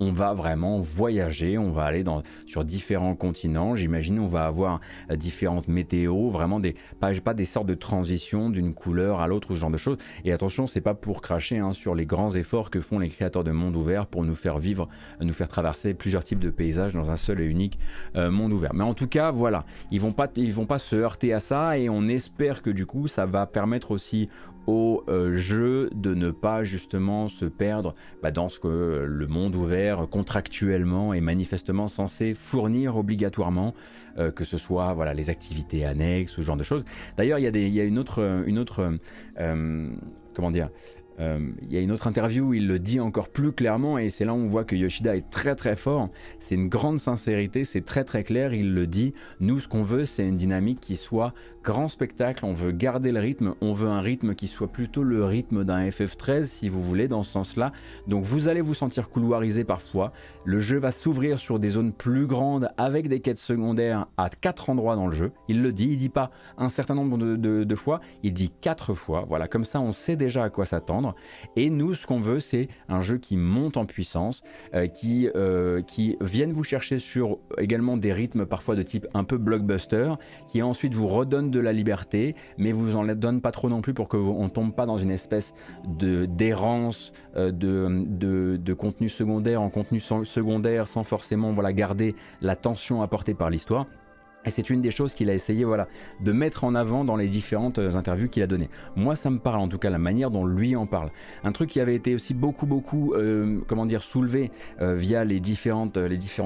on va vraiment voyager, on va aller sur différents continents, j'imagine on va avoir euh, différentes météos, vraiment des, pas, pas des sortes de transitions d'une couleur à l'autre, ce genre de choses. Et attention, c'est pas pour cracher hein, sur les grands efforts que font les créateurs de monde ouvert pour nous faire vivre, nous faire traverser plusieurs types de paysages dans un seul et unique euh, monde ouvert. Mais en tout cas, voilà, ils vont ils vont pas se heurter à ça et on espère que du coup, ça va permettre aussi au euh, jeu de ne pas justement se perdre bah, dans ce que le monde ouvert contractuellement est manifestement censé fournir obligatoirement, euh, que ce soit voilà les activités annexes, ce genre de choses. D'ailleurs, il y, y a une autre, une autre euh, comment dire, il y a une autre interview où il le dit encore plus clairement et c'est là où on voit que Yoshida est très très fort. C'est une grande sincérité, c'est très très clair. Il le dit. Nous, ce qu'on veut, c'est une dynamique qui soit grand spectacle, on veut garder le rythme, on veut un rythme qui soit plutôt le rythme d'un FF13 si vous voulez dans ce sens-là. Donc vous allez vous sentir couloirisé parfois. Le jeu va s'ouvrir sur des zones plus grandes avec des quêtes secondaires à quatre endroits dans le jeu. Il le dit, il dit pas un certain nombre de, fois, il dit quatre fois. Voilà, comme ça on sait déjà à quoi s'attendre. Et nous, ce qu'on veut, c'est un jeu qui monte en puissance, euh, qui, euh, qui vienne vous chercher sur également des rythmes parfois de type un peu blockbuster, qui ensuite vous redonne de la liberté, mais vous en donne pas trop non plus pour qu'on tombe pas dans une espèce de d'errance euh, de, de, de, contenu secondaire en contenu secondaire sans forcément voilà, garder la tension apportée par l'histoire. Et c'est une des choses qu'il a essayé voilà, de mettre en avant dans les différentes euh, interviews qu'il a données. Moi, ça me parle en tout cas la manière dont lui en parle. Un truc qui avait été aussi beaucoup, beaucoup, euh, comment dire, soulevé euh, via les, différents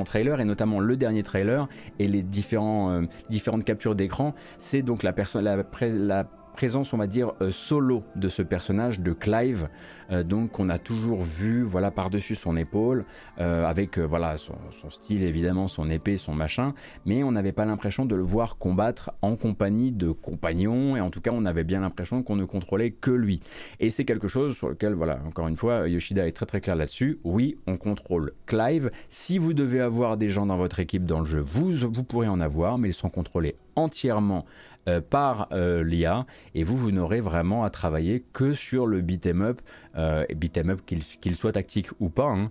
trailers, et notamment le dernier trailer et les différents, différentes captures d'écran, c'est donc la, personne, la, la présence, on va dire, euh, solo de ce personnage de Clive, euh, donc qu'on a toujours vu, voilà, par-dessus son épaule, euh, avec, voilà, son, style évidemment, son épée, son machin, mais on n'avait pas l'impression de le voir combattre en compagnie de compagnons, et en tout cas, on avait bien l'impression qu'on ne contrôlait que lui. Et c'est quelque chose sur lequel, voilà, encore une fois, Yoshida est très très clair là-dessus. Oui, on contrôle Clive. Si vous devez avoir des gens dans votre équipe dans le jeu, vous, vous pourrez en avoir, mais ils sont contrôlés entièrement euh, par euh, l'IA et vous, vous n'aurez vraiment à travailler que sur le beat'em up, euh, beat'em up qu'il soit tactique ou pas, hein,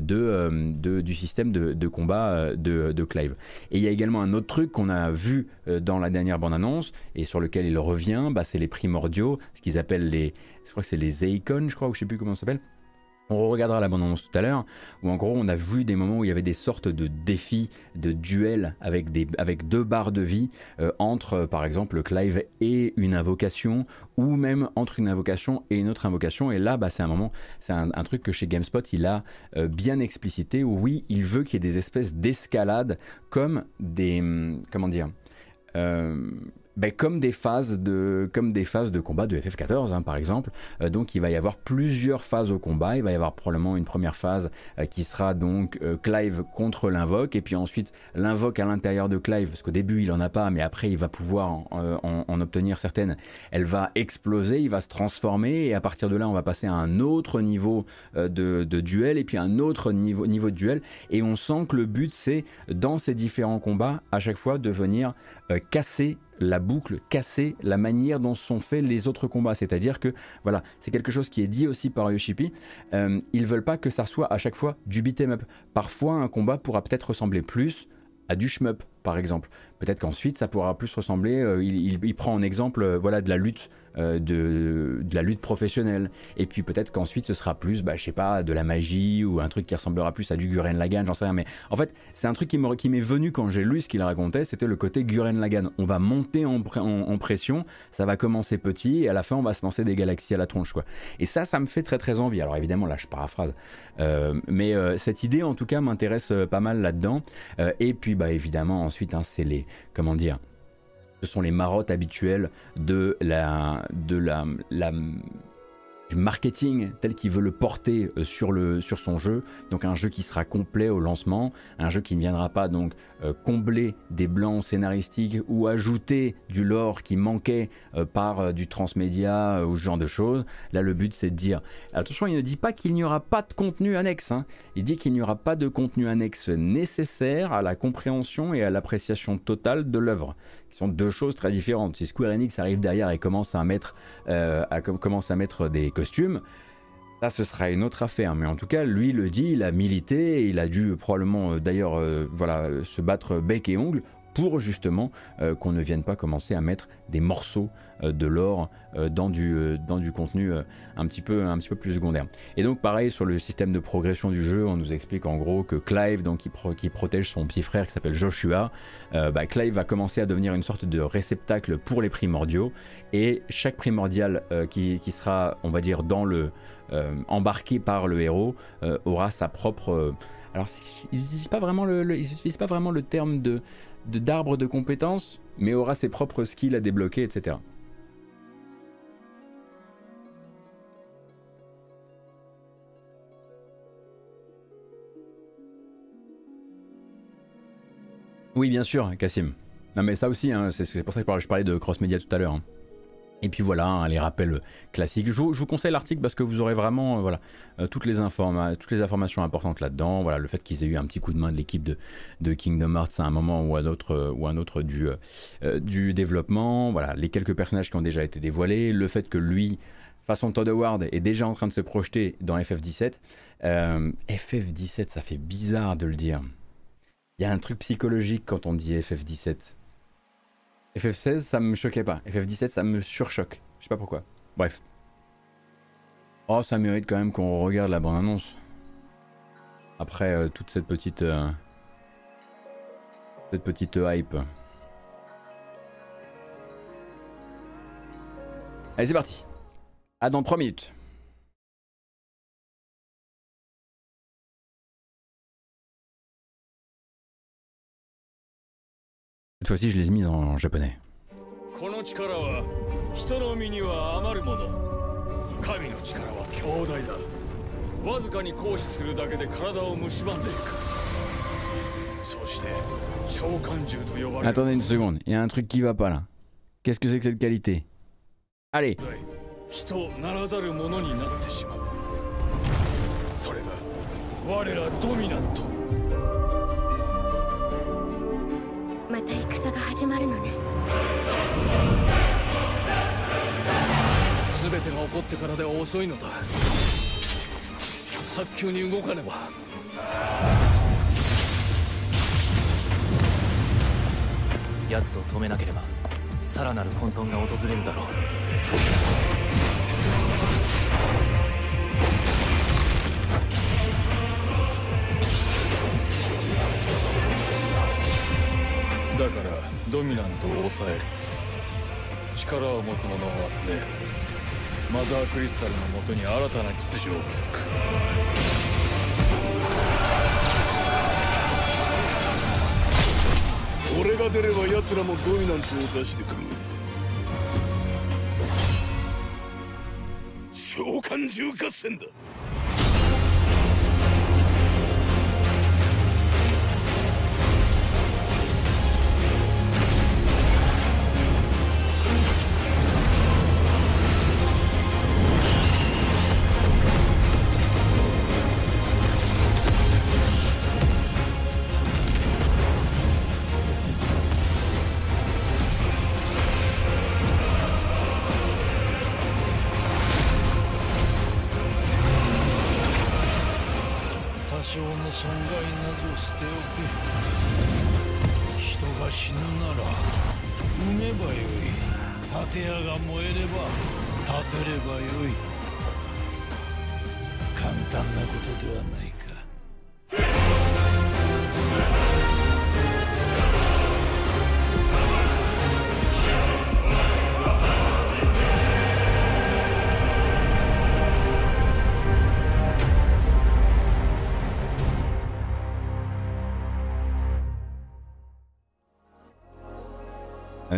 du système de, combat de, Clive. Et il y a également un autre truc qu'on a vu dans la dernière bande-annonce et sur lequel il revient, bah, c'est les primordiaux, ce qu'ils appellent les, je crois que c'est les je crois, ou je sais plus comment ça s'appelle. On regardera la bande tout à l'heure, où en gros on a vu des moments où il y avait des sortes de défis, de duels avec, deux barres de vie euh, entre euh, par exemple Clive et une invocation, ou même entre une invocation et une autre invocation. Et là, bah, c'est un moment, c'est un, truc que chez GameSpot il a euh, bien explicité, où oui, il veut qu'il y ait des espèces d'escalade comme des. Hum, comment dire ben, comme, des phases de, comme des phases de combat de FF14 hein, par exemple. Euh, donc il va y avoir plusieurs phases au combat. Il va y avoir probablement une première phase euh, qui sera donc euh, Clive contre l'invoque et puis ensuite l'invoque à l'intérieur de Clive parce qu'au début il en a pas mais après il va pouvoir en, obtenir certaines. Elle va exploser, il va se transformer et à partir de là on va passer à un autre niveau de, duel et puis un autre niveau, niveau de duel et on sent que le but c'est dans ces différents combats à chaque fois de venir casser la boucle, casser la manière dont sont faits les autres combats. C'est-à-dire que, voilà, c'est quelque chose qui est dit aussi par Yoshipi. Euh, ils veulent pas que ça soit à chaque fois du beat'em up. Parfois, un combat pourra peut-être ressembler plus à du shmup, par exemple. Peut-être qu'ensuite, ça pourra plus ressembler. Euh, il, prend en exemple, euh, voilà, de la lutte de, de, la lutte professionnelle. Et puis peut-être qu'ensuite ce sera plus, bah, je sais pas, de la magie ou un truc qui ressemblera plus à du Guren Lagan, j'en sais rien. Mais en fait, c'est un truc qui m'est venu quand j'ai lu ce qu'il racontait, c'était le côté Guren Lagan. On va monter en, pression, ça va commencer petit et à la fin on va se lancer des galaxies à la tronche. Quoi. Et ça, ça me fait très très envie. Alors évidemment, là je paraphrase. Euh, mais euh, cette idée en tout cas m'intéresse euh, pas mal là-dedans. et puis bah évidemment ensuite, hein, c'est les... Comment dire ce sont les marottes habituelles de la, du marketing tel qu'il veut le porter euh, sur, le, sur son jeu. Donc un jeu qui sera complet au lancement, un jeu qui ne viendra pas donc euh, combler des blancs scénaristiques ou ajouter du lore qui manquait euh, par du transmédia ou ce genre de choses. Là le but c'est de dire, attention il ne dit pas qu'il n'y aura pas de contenu annexe, hein. il dit qu'il n'y aura pas de contenu annexe nécessaire à la compréhension et à l'appréciation totale de l'œuvre qui sont deux choses très différentes. Si Square Enix arrive derrière et commence à mettre, euh, commence à mettre des costumes, ça ce sera une autre affaire. Mais en tout cas, lui le dit, il a milité, il a dû probablement euh, d'ailleurs euh, voilà, se battre bec et ongle pour justement qu'on ne vienne pas commencer à mettre des morceaux euh, de l'or euh, dans, du, euh, dans du contenu un, petit peu, un petit peu plus secondaire. Et donc pareil sur le système de progression du jeu, on nous explique en gros que Clive, donc, qui, qui protège son petit frère qui s'appelle Joshua, bah, Clive va commencer à devenir une sorte de réceptacle pour les primordiaux, et chaque primordial qui, qui, sera, on va dire, dans le, embarqué par le héros aura sa propre... alors ils n'utilisent pas, pas vraiment le terme de d'arbre de, compétences, mais aura ses propres skills à débloquer, etc. Oui, bien sûr, Cassim. Non, mais ça aussi, hein, c'est pour ça que je parlais de cross-média tout à l'heure. Hein. Et puis voilà, hein, les rappels classiques. Je vous, conseille l'article parce que vous aurez vraiment euh, voilà, euh, toutes, les toutes les informations importantes là-dedans. Voilà, le fait qu'ils aient eu un petit coup de main de l'équipe de, Kingdom Hearts à un moment ou à, d'autres, euh, ou un autre du, du développement. Voilà, les quelques personnages qui ont déjà été dévoilés. Le fait que lui, façon Todd Howard, est déjà en train de se projeter dans FF17. FF17, ça fait bizarre de le dire. Il y a un truc psychologique quand on dit FF17. FF16, ça me choquait pas. FF17, ça me surchoque. Je sais pas pourquoi. Bref. Oh, ça mérite quand même qu'on regarde la bande-annonce. Après euh, toute cette petite... Euh, cette petite hype. Allez, c'est parti. À dans 3 minutes. Cette fois-ci, je les ai mises en japonais. Attendez une seconde, il y a un truc qui va pas là. Qu'est-ce que c'est que cette qualité? Allez た戦が始まるのね。全てが起こってからでは遅いのだ。早急に動かねば。奴を止めなければさらなる混沌が訪れるだろう。ドミナントを抑える。力を持つ者を集めマザークリスタルのもとに新たな秩序を築く。俺が出れば奴らもドミナントを出してくる。召喚獣合戦だ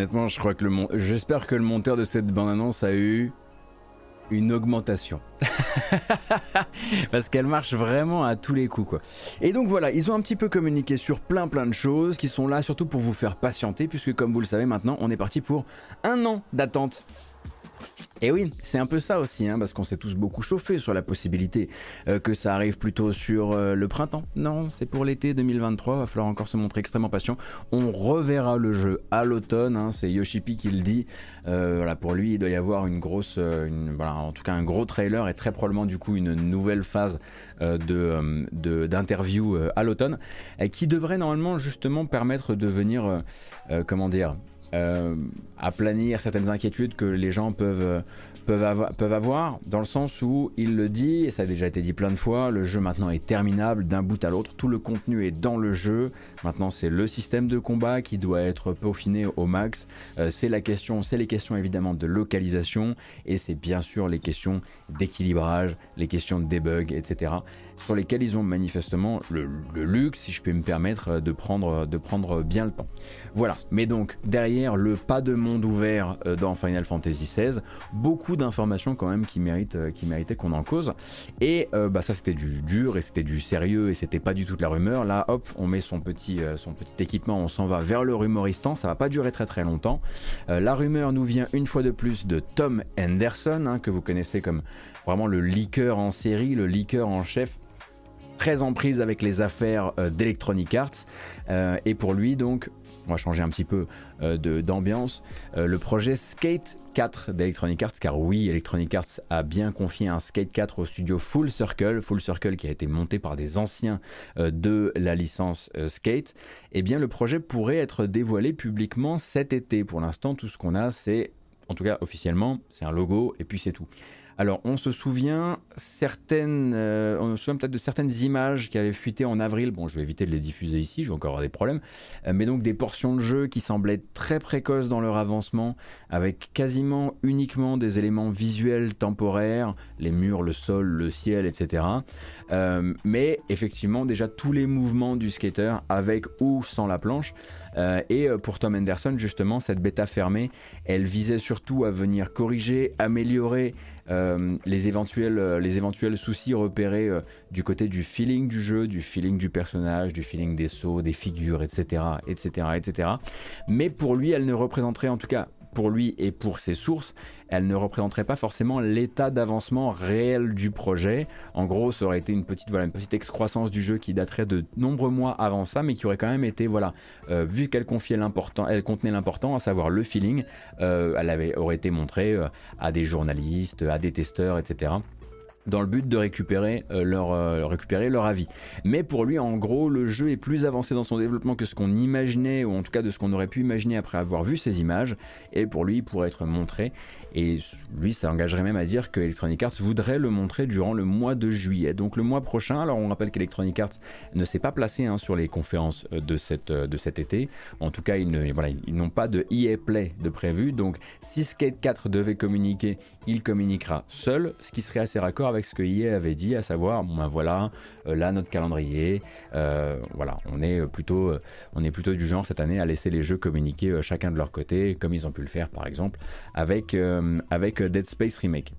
Honnêtement, j'espère que le monteur de cette bande-annonce a eu une augmentation. [LAUGHS] Parce qu'elle marche vraiment à tous les coups quoi. Et donc voilà, ils ont un petit peu communiqué sur plein plein de choses qui sont là surtout pour vous faire patienter puisque comme vous le savez maintenant, on est parti pour un an d'attente et oui, c'est un peu ça aussi, hein, parce qu'on s'est tous beaucoup chauffé sur la possibilité euh, que ça arrive plutôt sur euh, le printemps. Non, c'est pour l'été 2023, va falloir encore se montrer extrêmement patient. On reverra le jeu à l'automne, hein, c'est Yoshipi qui le dit. Euh, pour lui, il doit y avoir une grosse, en tout cas un gros trailer et très probablement du coup une nouvelle phase d'interview à l'automne, qui devrait normalement justement permettre de venir, comment dire, euh, aplanir certaines inquiétudes que les gens peuvent, euh, peuvent, avoir, peuvent avoir, dans le sens où il le dit, et ça a déjà été dit plein de fois, le jeu maintenant est terminable d'un bout à l'autre, tout le contenu est dans le jeu, maintenant c'est le système de combat qui doit être peaufiné au max, euh, c'est la question, c'est les questions évidemment de localisation, et c'est bien sûr les questions d'équilibrage, les questions de debug, etc sur lesquels ils ont manifestement le, luxe, si je peux me permettre, de prendre, de prendre bien le temps. Voilà, mais donc derrière le pas de monde ouvert euh, dans Final Fantasy XVI, beaucoup d'informations quand même qui, méritent, euh, qui méritaient qu'on en cause. Et euh, bah, ça c'était du dur et c'était du sérieux et c'était pas du tout de la rumeur. Là, hop, on met son petit, son petit équipement, on s'en va vers le rumoristan, ça va pas durer très très longtemps. la rumeur nous vient une fois de plus de Tom Henderson, hein, que vous connaissez comme vraiment le leaker en série, le leaker en chef très en prise avec les affaires euh, d'Electronic Arts. Euh, et pour lui, donc, on va changer un petit peu euh, d'ambiance, le projet Skate 4 d'Electronic Arts, car oui, Electronic Arts a bien confié un Skate 4 au studio Full Circle, Full Circle qui a été monté par des anciens de la licence Skate, eh bien le projet pourrait être dévoilé publiquement cet été. Pour l'instant, tout ce qu'on a, c'est, en tout cas officiellement, c'est un logo et puis c'est tout. Alors, on se souvient certaines, euh, on se souvient peut-être de certaines images qui avaient fuité en avril. Bon, je vais éviter de les diffuser ici, je vais encore avoir des problèmes. Euh, mais donc des portions de jeu qui semblaient très précoces dans leur avancement, avec quasiment uniquement des éléments visuels temporaires, les murs, le sol, le ciel, etc. Euh, mais effectivement, déjà tous les mouvements du skater, avec ou sans la planche. et pour Tom Henderson, justement, cette bêta fermée, elle visait surtout à venir corriger, améliorer euh, les, éventuels, euh, soucis repérés euh, du côté du feeling du jeu, du feeling du personnage, du feeling des sauts, des figures, etc., etc., etc. Mais pour lui, elle ne représenterait en tout cas pour lui et pour ses sources, elle ne représenterait pas forcément l'état d'avancement réel du projet. En gros, ça aurait été une petite, une petite excroissance du jeu qui daterait de nombreux mois avant ça, mais qui aurait quand même été, euh, vu qu'elle contenait l'important, à savoir le feeling, euh, elle aurait été montrée euh, à des journalistes, à des testeurs, etc dans le but de récupérer, euh, leur, euh, récupérer leur avis. Mais pour lui, en gros, le jeu est plus avancé dans son développement que ce qu'on imaginait, ou en tout cas de ce qu'on aurait pu imaginer après avoir vu ces images, et pour lui, il pourrait être montré. Et lui, ça engagerait même à dire que Electronic Arts voudrait le montrer durant le mois de juillet. Donc le mois prochain, alors on rappelle qu'Electronic Arts ne s'est pas placé hein, sur les conférences euh, de, cette, de cet été. En tout cas, ils, voilà, n'ont pas de EA Play de prévu. Donc si Skate 4 devait communiquer, il communiquera seul, ce qui serait assez raccord avec ce que EA avait dit, à savoir, bon ben voilà, euh, là notre calendrier, euh, voilà, on est plutôt, euh, on est plutôt du genre cette année à laisser les jeux communiquer chacun de leur côté, comme ils ont pu le faire par exemple avec, avec Dead Space Remake.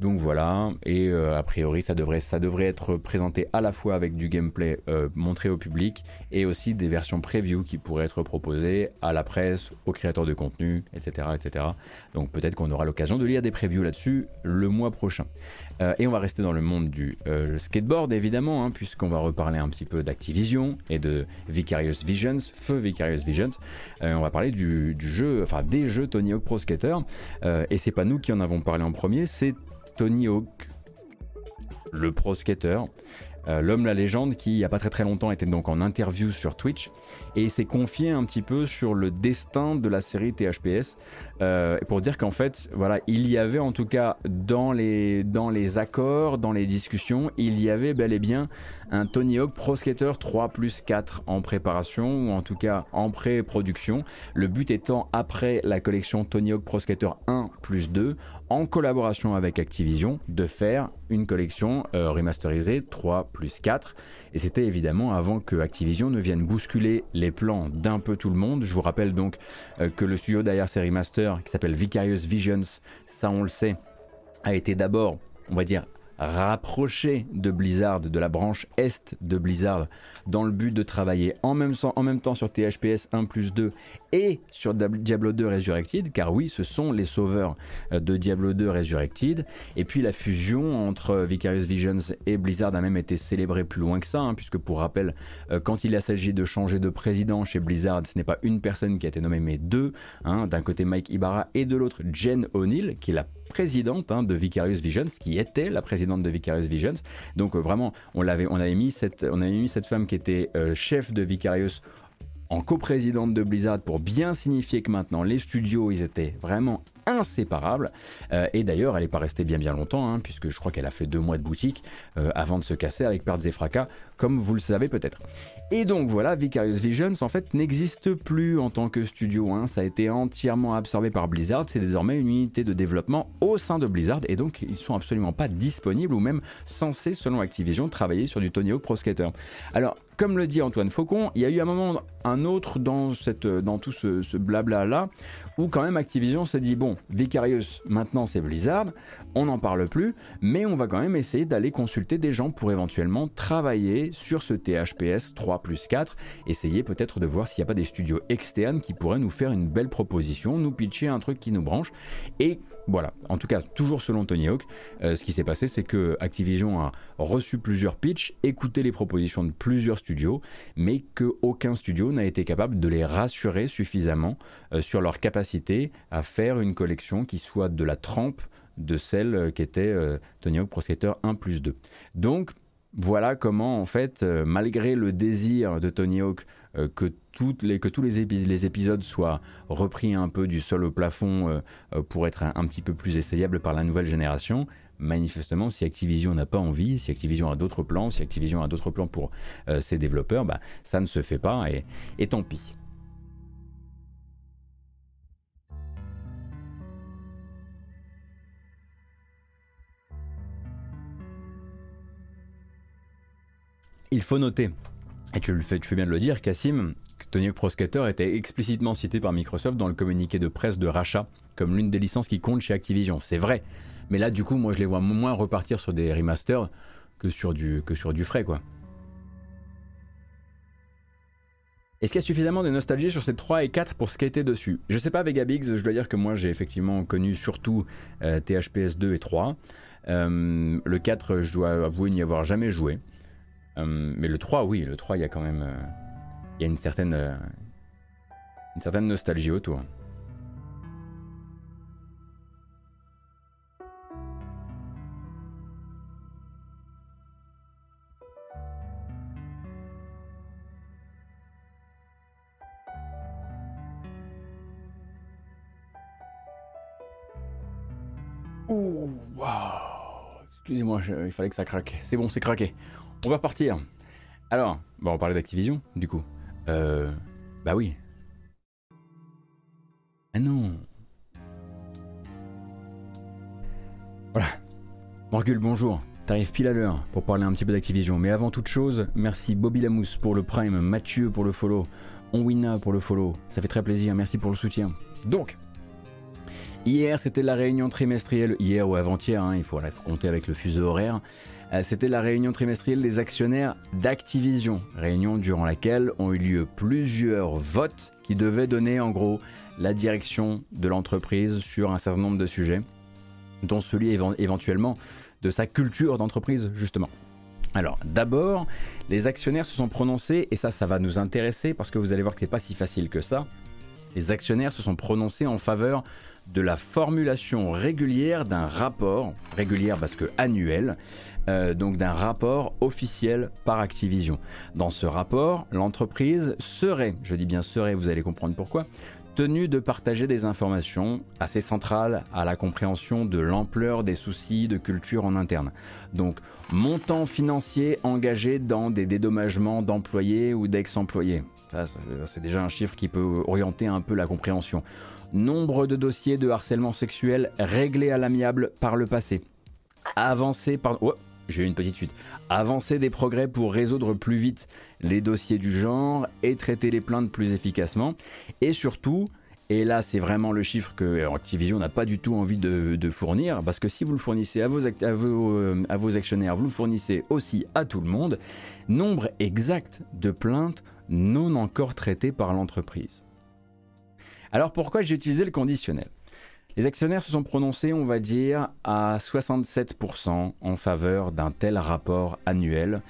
Donc voilà, et a priori ça devrait, ça devrait être présenté à la fois avec du gameplay montré au public et aussi des versions preview qui pourraient être proposées à la presse, aux créateurs de contenu, etc. etc. Donc peut-être qu'on aura l'occasion de lire des previews là-dessus le mois prochain. Euh, et on va rester dans le monde du skateboard évidemment, hein, puisqu'on va reparler un petit peu d'Activision et de Vicarious Visions, feu Vicarious Visions. on va parler du, jeu, enfin des jeux Tony Hawk Pro Skater. et c'est pas nous qui en avons parlé en premier, c'est Tony Hawk, le pro skater, euh, l'homme la légende qui il y a pas très très longtemps était donc en interview sur Twitch et s'est confié un petit peu sur le destin de la série THPS euh, pour dire qu'en fait voilà il y avait en tout cas dans les dans accords dans les discussions il y avait bel et bien un Tony Hawk Pro Skater 3 plus 4 en préparation ou en tout cas en pré-production. Le but étant après la collection Tony Hawk Pro Skater 1 plus 2 en collaboration avec Activision de faire une collection euh, remasterisée 3 plus 4 et c'était évidemment avant que Activision ne vienne bousculer les plans d'un peu tout le monde. Je vous rappelle donc euh, que le studio derrière ces remasters qui s'appelle Vicarious Visions, ça on le sait, a été d'abord, on va dire, rapproché de Blizzard, de la branche Est de Blizzard, dans le but de travailler en même, en même temps sur THPS 1 plus 2 et sur Diablo 2 Resurrected, car oui, ce sont les sauveurs euh, de Diablo 2 Resurrected. Et puis la fusion entre Vicarious Visions et Blizzard a même été célébrée plus loin que ça, hein, puisque pour rappel, euh, quand il a s'agi de changer de président chez Blizzard, ce n'est pas une personne qui a été nommée, mais deux. Hein, d'un côté Mike Ibarra et de l'autre Jen O'Neill, qui est la présidente hein, de Vicarious Visions, qui était la présidente de Vicarious Visions. Donc euh, vraiment, on, l'avait, on, avait mis cette, on mis cette femme qui était chef de Vicarious en coprésidente de Blizzard pour bien signifier que maintenant les studios ils étaient vraiment inséparables. Euh, et d'ailleurs, elle n'est pas restée bien bien longtemps, hein, puisque je crois qu'elle a fait deux mois de boutique euh, avant de se casser avec pertes et fracas, comme vous le savez peut-être. Et donc voilà, Vicarious Visions en fait n'existe plus en tant que studio. Hein. Ça a été entièrement absorbé par Blizzard. C'est désormais une unité de développement au sein de Blizzard, et donc ils sont absolument pas disponibles ou même censés, selon Activision, travailler sur du Tony Hawk Pro Skater. Alors comme le dit Antoine Faucon, il y a eu un moment, un autre dans, cette, dans tout ce blabla là, où quand même Activision s'est dit bon, Vicarious, maintenant c'est Blizzard, on n'en parle plus, mais on va quand même essayer d'aller consulter des gens pour éventuellement travailler sur ce THPS 3 plus 4, essayer peut-être de voir s'il n'y a pas des studios externes qui pourraient nous faire une belle proposition, nous pitcher un truc qui nous branche, et voilà, en tout cas, toujours selon Tony Hawk, euh, ce qui s'est passé, c'est que Activision a reçu plusieurs pitchs, écouté les propositions de plusieurs studios, mais qu'aucun studio n'a été capable de les rassurer suffisamment euh, sur leur capacité à faire une collection qui soit de la trempe de celle euh, qui était Tony Hawk Pro Skater 1 plus 2. Donc, voilà comment, en fait, malgré le désir de Tony Hawk que que tous les, épisodes soient repris un peu du sol au plafond euh, euh, pour être un, petit peu plus essayable par la nouvelle génération. Manifestement, si Activision n'a pas envie, si Activision a d'autres plans, si Activision a d'autres plans pour euh, ses développeurs, bah, ça ne se fait pas et, tant pis. Il faut noter, et tu, le fais, bien de le dire, Cassim, Tony Pro Skater était explicitement cité par Microsoft dans le communiqué de presse de rachat comme l'une des licences qui compte chez Activision. C'est vrai. Mais là, du coup, moi, je les vois moins repartir sur des remasters que sur du, que frais, quoi. Est-ce qu'il y a suffisamment de nostalgie sur ces 3 et 4 pour skater dessus? Je sais pas, Vegabix, je dois dire que moi j'ai effectivement connu surtout euh, THPS 2 et 3. Euh, le 4, je dois avouer n'y avoir jamais joué. Euh, mais le 3, oui, le 3, il y a quand même il y a une certaine, euh, une certaine nostalgie autour. Ouh, Excusez-moi, il fallait que ça craque. C'est bon, c'est craqué. On va repartir. Alors, bon, on parlait d'Activision, du coup. Euh. Bah oui. Ah non. Voilà. Morgul, bonjour. T'arrives pile à l'heure pour parler un petit peu d'Activision. Mais avant toute chose, merci Bobby Lamousse pour le Prime, Mathieu pour le follow, Onwina pour le follow. Ça fait très plaisir, merci pour le soutien. Donc, hier c'était la réunion trimestrielle, hier ou avant-hier, hein, il faut compter avec le fuseau horaire. Euh, c'était la réunion trimestrielle des actionnaires d'Activision, réunion durant laquelle ont eu lieu plusieurs votes qui devaient donner en gros la direction de l'entreprise sur un certain nombre de sujets, dont celui éventuellement de sa culture d'entreprise justement. Alors d'abord, les actionnaires se sont prononcés, et ça ça va nous intéresser parce que vous allez voir que c'est pas si facile que ça, Les actionnaires se sont prononcés en faveur de la formulation régulière d'un rapport, régulière parce que annuel, euh, donc d'un rapport officiel par Activision. Dans ce rapport, l'entreprise serait, je dis bien serait, vous allez comprendre pourquoi, tenue de partager des informations assez centrales à la compréhension de l'ampleur des soucis de culture en interne. Donc, montant financier engagé dans des dédommagements d'employés ou d'ex-employés. C'est déjà un chiffre qui peut orienter un peu la compréhension. Nombre de dossiers de harcèlement sexuel réglés à l'amiable par le passé. Avancer par... Oh, j'ai eu une petite suite. Avancer des progrès pour résoudre plus vite les dossiers du genre et traiter les plaintes plus efficacement. Et surtout, et là c'est vraiment le chiffre que Activision n'a pas du tout envie de, fournir, parce que si vous le fournissez euh, à vos actionnaires, vous le fournissez aussi à tout le monde, nombre exact de plaintes non encore traitées par l'entreprise. Alors pourquoi j'ai utilisé le conditionnel? Les actionnaires se sont prononcés, on va dire, à 67% en faveur d'un tel rapport annuel.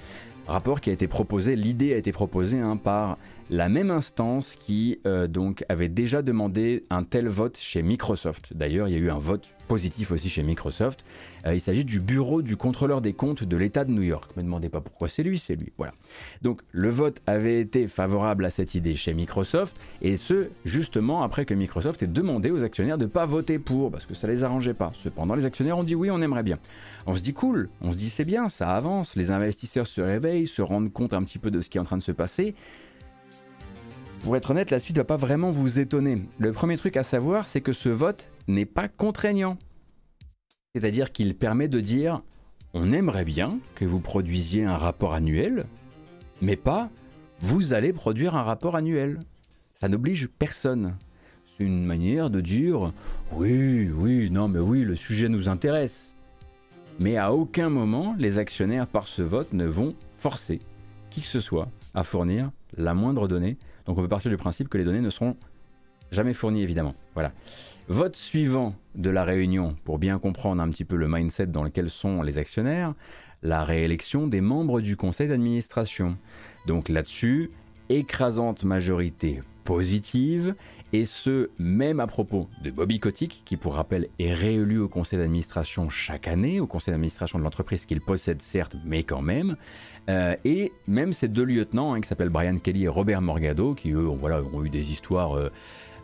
Rapport qui a été proposé, l'idée a été proposée hein, par la même instance qui euh, donc avait déjà demandé un tel vote chez Microsoft. D'ailleurs, il y a eu un vote positif aussi chez Microsoft. Euh, il s'agit du bureau du contrôleur des comptes de l'État de New York. Ne me demandez pas pourquoi c'est lui, c'est lui. Voilà. Donc le vote avait été favorable à cette idée chez Microsoft, et ce, justement après que Microsoft ait demandé aux actionnaires de ne pas voter pour, parce que ça les arrangeait pas. Cependant, les actionnaires ont dit oui, on aimerait bien. On se dit cool, on se dit c'est bien, ça avance, les investisseurs se réveillent, se rendent compte un petit peu de ce qui est en train de se passer. Pour être honnête, la suite ne va pas vraiment vous étonner. Le premier truc à savoir, c'est que ce vote n'est pas contraignant. C'est-à-dire qu'il permet de dire on aimerait bien que vous produisiez un rapport annuel, mais pas vous allez produire un rapport annuel. Ça n'oblige personne. C'est une manière de dire oui, oui, non, mais oui, le sujet nous intéresse. Mais à aucun moment, les actionnaires par ce vote ne vont forcer qui que ce soit à fournir la moindre donnée. Donc on peut partir du principe que les données ne seront jamais fournies évidemment. Voilà. Vote suivant de la réunion, pour bien comprendre un petit peu le mindset dans lequel sont les actionnaires, la réélection des membres du conseil d'administration. Donc là-dessus, écrasante majorité positive, et ce, même à propos de Bobby Kotick, qui pour rappel est réélu au conseil d'administration chaque année, au conseil d'administration de l'entreprise qu'il possède certes, mais quand même, euh, et même ces deux lieutenants, hein, qui s'appellent Brian Kelly et Robert Morgado, qui eux voilà, ont eu des histoires... Euh,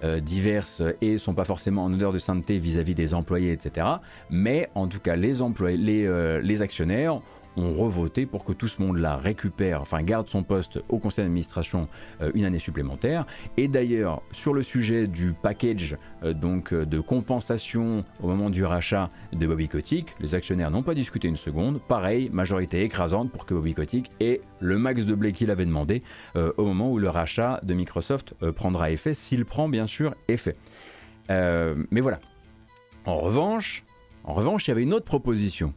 euh, diverses et sont pas forcément en odeur de sainteté vis-à-vis des employés, etc. Mais en tout cas, les, employés, les, les actionnaires ont revoté pour que tout ce monde-là récupère, enfin garde son poste au conseil d'administration euh, une année supplémentaire. Et d'ailleurs, sur le sujet du package euh, donc euh, de compensation au moment du rachat de Bobby Kotick, les actionnaires n'ont pas discuté une seconde. Pareil, majorité écrasante pour que Bobby Kotick ait le max de blé qu'il avait demandé au moment où le rachat de Microsoft prendra effet, s'il prend bien sûr effet. mais voilà. En revanche, en revanche, il y avait une autre proposition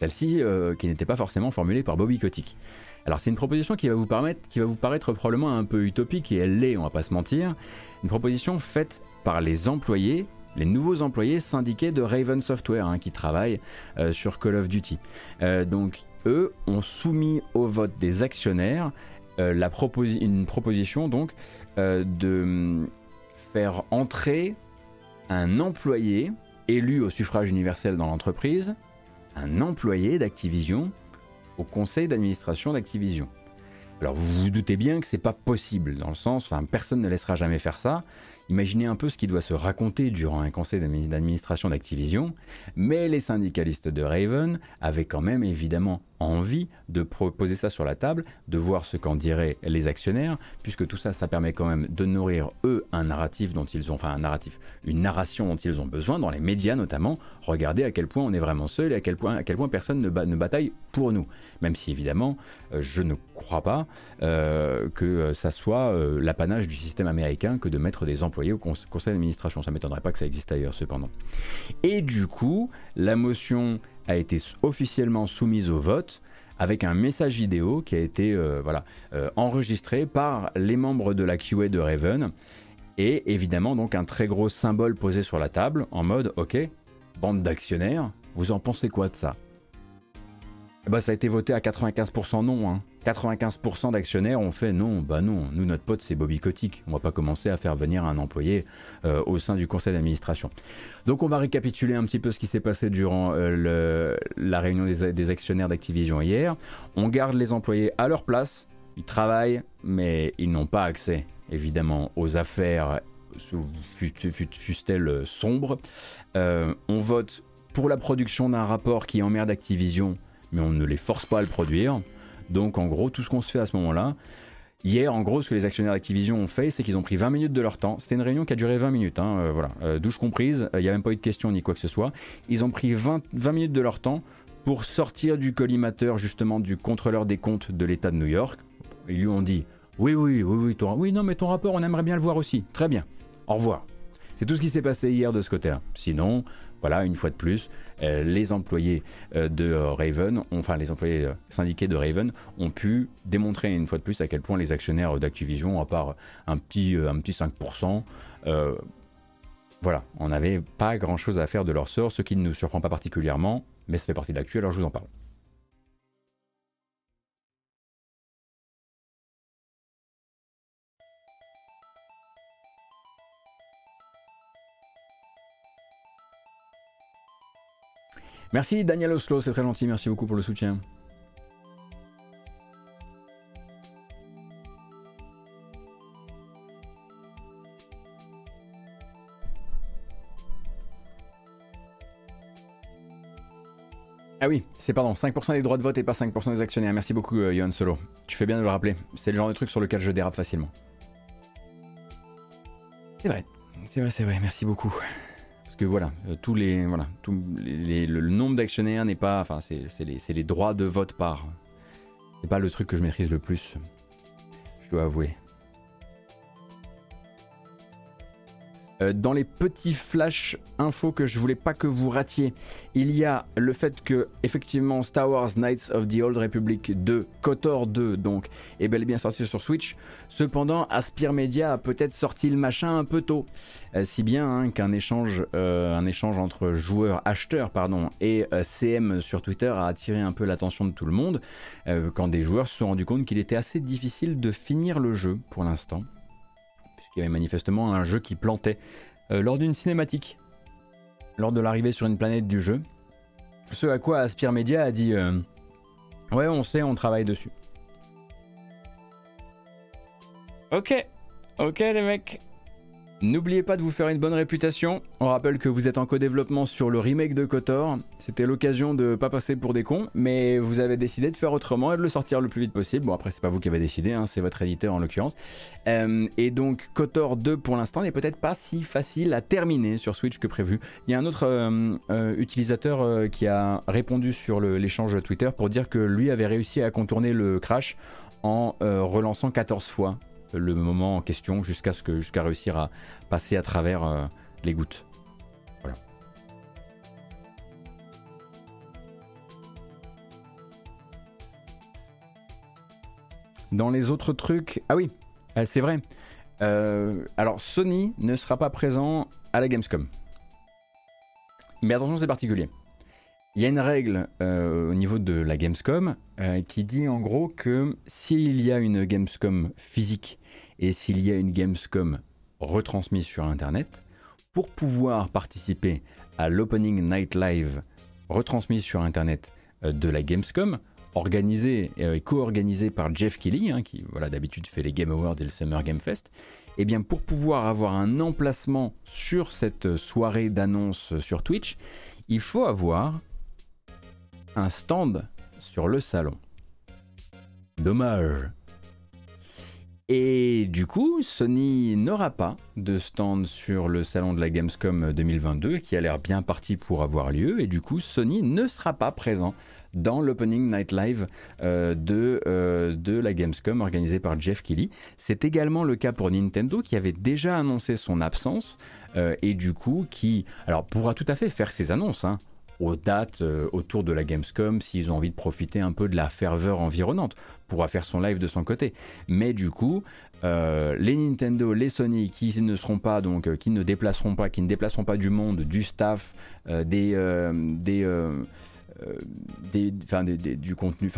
celle-ci, euh, qui n'était pas forcément formulée par Bobby Kotick. Alors c'est une proposition qui va, vous permettre, qui va vous paraître probablement un peu utopique, et elle l'est, on va pas se mentir. Une proposition faite par les employés, les nouveaux employés syndiqués de Raven Software, hein, qui travaillent euh, sur Call of Duty. Euh, donc eux ont soumis au vote des actionnaires la une proposition donc de hum, faire entrer un employé élu au suffrage universel dans l'entreprise un employé d'Activision au conseil d'administration d'Activision. Alors vous vous doutez bien que c'est pas possible, dans le sens, enfin personne ne laissera jamais faire ça. Imaginez un peu ce qui doit se raconter durant un conseil d'administration d'Activision, mais les syndicalistes de Raven avaient quand même évidemment envie de proposer ça sur la table, de voir ce qu'en diraient les actionnaires, puisque tout ça, ça permet quand même de nourrir eux un narratif dont ils ont, enfin un narratif, une narration dont ils ont besoin dans les médias notamment. Regardez à quel point on est vraiment seul et à quel point, à quel point personne ne, ne bataille pour nous. Même si évidemment, euh, je ne crois pas euh, que ça soit euh, l'apanage du système américain que de mettre des employés au conseil d'administration. Ça m'étonnerait pas que ça existe ailleurs cependant. Et du coup, la motion a été officiellement soumise au vote avec un message vidéo qui a été euh, voilà, euh, enregistré par les membres de la QA de Raven et évidemment donc un très gros symbole posé sur la table en mode ok, bande d'actionnaires, vous en pensez quoi de ça? Bah, ça a été voté à 95% non. Hein. 95% d'actionnaires ont fait non, bah non, nous notre pote c'est Bobby Kotick, on va pas commencer à faire venir un employé euh, au sein du conseil d'administration. Donc on va récapituler un petit peu ce qui s'est passé durant euh, la réunion des, actionnaires d'Activision hier. On garde les employés à leur place, ils travaillent, mais ils n'ont pas accès évidemment aux affaires, fussent-elles sombres. Euh, on vote pour la production d'un rapport qui emmerde Activision, mais on ne les force pas à le produire. Donc en gros, tout ce qu'on se fait à ce moment-là, Hier, en gros, ce que les actionnaires d'Activision ont fait, c'est qu'ils ont pris 20 minutes de leur temps. C'était une réunion qui a duré 20 minutes, hein, euh, voilà, euh, douche comprise. Il n'y a même pas eu de questions ni quoi que ce soit. Ils ont pris 20, 20 minutes de leur temps pour sortir du collimateur, justement, du contrôleur des comptes de l'État de New York. Ils lui ont dit Oui, oui, oui, oui, oui, non, mais ton rapport, on aimerait bien le voir aussi. Très bien. Au revoir. C'est tout ce qui s'est passé hier de ce côté-là. Sinon, voilà, une fois de plus, euh, les employés euh, de euh, Raven, enfin les employés syndiqués de Raven, ont pu démontrer une fois de plus à quel point les actionnaires d'Activision, à part un petit, un petit 5%, voilà, on n'avait pas grand-chose à faire de leur sort, ce qui ne nous surprend pas particulièrement, mais ça fait partie de l'actu, alors je vous en parle. Merci Daniel Oslo, c'est très gentil, merci beaucoup pour le soutien. Ah oui, c'est pardon, 5% des droits de vote et pas 5% des actionnaires. Merci beaucoup, euh, Solo. Tu fais bien de le rappeler. C'est le genre de truc sur lequel je dérape facilement. C'est vrai, c'est vrai, c'est vrai. Merci beaucoup voilà, euh, tous les, voilà, tous les, le, nombre d'actionnaires n'est pas, enfin, c'est les, les, droits de vote par. C'est pas le truc que je maîtrise le plus, je dois avouer. Dans les petits flash infos que je voulais pas que vous ratiez, il y a le fait que effectivement Star Wars Knights of the Old Republic 2, KOTOR 2 donc, est bel et bien sorti sur Switch. Cependant, Aspire Media a peut-être sorti le machin un peu tôt, euh, si bien hein, qu'un échange, euh, échange entre joueurs acheteurs pardon et CM sur Twitter a attiré un peu l'attention de tout le monde quand des joueurs se sont rendus compte qu'il était assez difficile de finir le jeu pour l'instant y avait manifestement un jeu qui plantait euh, lors d'une cinématique, lors de l'arrivée sur une planète du jeu. Ce à quoi Aspire Media a dit euh, Ouais, on sait, on travaille dessus. Ok, ok les mecs, N'oubliez pas de vous faire une bonne réputation. On rappelle que vous êtes en co-développement sur le remake de KOTOR. C'était l'occasion de pas passer pour des cons, mais vous avez décidé de faire autrement et de le sortir le plus vite possible. Bon après c'est pas vous qui avez décidé, hein, c'est votre éditeur en l'occurrence. Euh, et donc KOTOR 2 pour l'instant n'est peut-être pas si facile à terminer sur Switch que prévu. Il y a un autre euh, euh, utilisateur qui a répondu sur l'échange Twitter pour dire que lui avait réussi à contourner le crash en relançant 14 fois le moment en question jusqu'à ce que jusqu'à réussir à passer à travers euh, les gouttes. Voilà. Dans les autres trucs, ah oui, euh, c'est vrai. Euh, alors Sony ne sera pas présent à la Gamescom. Mais attention, c'est particulier. Il y a une règle au niveau de la Gamescom qui dit en gros que s'il y a une Gamescom physique et s'il y a une Gamescom retransmise sur Internet, pour pouvoir participer à l'Opening Night Live retransmise sur Internet euh, de la Gamescom, organisée euh, et co-organisée par Jeff Kelly, hein, qui voilà, d'habitude fait les Game Awards et le Summer Game Fest, et eh bien pour pouvoir avoir un emplacement sur cette soirée d'annonce sur Twitch, il faut avoir un stand sur le salon. Dommage. Et du coup, Sony n'aura pas de stand sur le salon de la Gamescom 2022 qui a l'air bien parti pour avoir lieu. Et du coup, Sony ne sera pas présent dans l'Opening Night Live euh, de, euh, de la Gamescom organisée par Jeff Kelly. C'est également le cas pour Nintendo qui avait déjà annoncé son absence euh, et du coup qui alors pourra tout à fait faire ses annonces. Hein aux dates autour de la Gamescom s'ils ont envie de profiter un peu de la ferveur environnante pourra faire son live de son côté. Mais du coup, euh, les Nintendo, les Sony qui ne seront pas donc euh, qui ne déplaceront pas, qui ne déplaceront pas du monde, du staff, euh, des, des des, du contenu,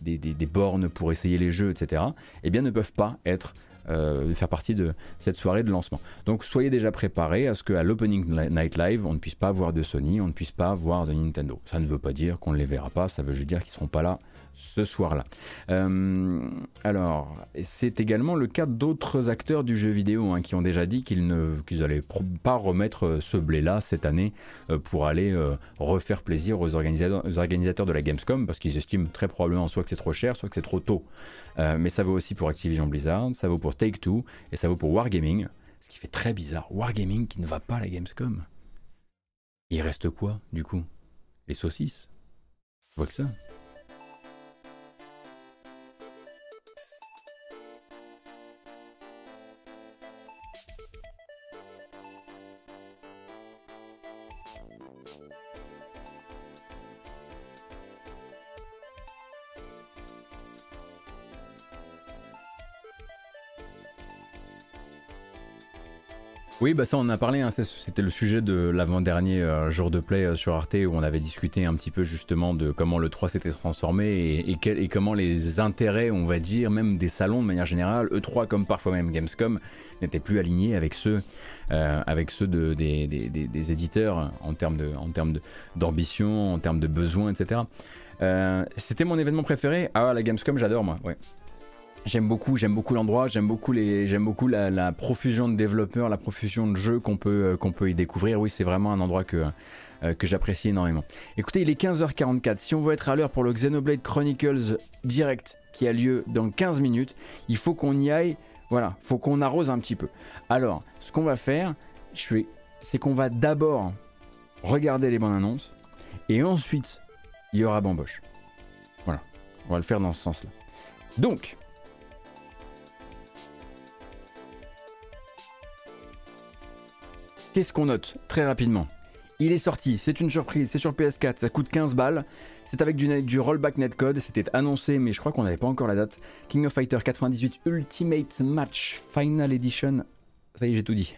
des, bornes pour essayer les jeux, etc., eh bien, ne peuvent pas être euh, faire partie de cette soirée de lancement. Donc soyez déjà préparés à ce qu'à l'Opening Night Live, on ne puisse pas voir de Sony, on ne puisse pas voir de Nintendo. Ça ne veut pas dire qu'on ne les verra pas, ça veut juste dire qu'ils ne seront pas là ce soir-là. Euh, alors, c'est également le cas d'autres acteurs du jeu vidéo hein, qui ont déjà dit qu'ils n'allaient pas remettre ce blé-là cette année euh, pour aller euh, refaire plaisir aux organisateurs, aux organisateurs, de la Gamescom parce qu'ils estiment très probablement soit que c'est trop cher, soit que c'est trop tôt. mais ça vaut aussi pour Activision Blizzard, ça vaut pour Take-Two et ça vaut pour Wargaming. Ce qui fait très bizarre. Wargaming qui ne va pas à la Gamescom. Il reste quoi, du coup? Les saucisses? Je vois que ça. Oui, bah ça on en a parlé, hein. c'était le sujet de l'avant-dernier euh, jour de play euh, sur Arte où on avait discuté un petit peu justement de comment le 3 s'était transformé et, comment les intérêts, on va dire, même des salons de manière générale, E3 comme parfois même Gamescom, n'étaient plus alignés avec ceux, euh, des, éditeurs en termes d'ambition, en termes de besoins, etc. c'était mon événement préféré. Ah, la Gamescom, j'adore moi, ouais. J'aime beaucoup, j'aime beaucoup l'endroit, j'aime beaucoup les, j'aime beaucoup la, profusion de développeurs, la profusion de jeux qu'on peut, euh, qu'on peut y découvrir. Oui, c'est vraiment un endroit que, euh, que j'apprécie énormément. Écoutez, il est 15h44. Si on veut être à l'heure pour le Xenoblade Chronicles direct qui a lieu dans 15 minutes, il faut qu'on y aille. Voilà, faut qu'on arrose un petit peu. Alors, ce qu'on va faire, c'est qu'on va d'abord regarder les bandes annonces et ensuite il y aura bamboche. Voilà, on va le faire dans ce sens-là. Donc, Qu'est-ce qu'on note Très rapidement? Il est sorti, c'est une surprise, c'est sur PS4, ça coûte 15 balles. C'est avec du, du rollback netcode, c'était annoncé, mais je crois qu'on n'avait pas encore la date. King of Fighter 98 Ultimate Match Final Edition. Ça y est, j'ai tout dit.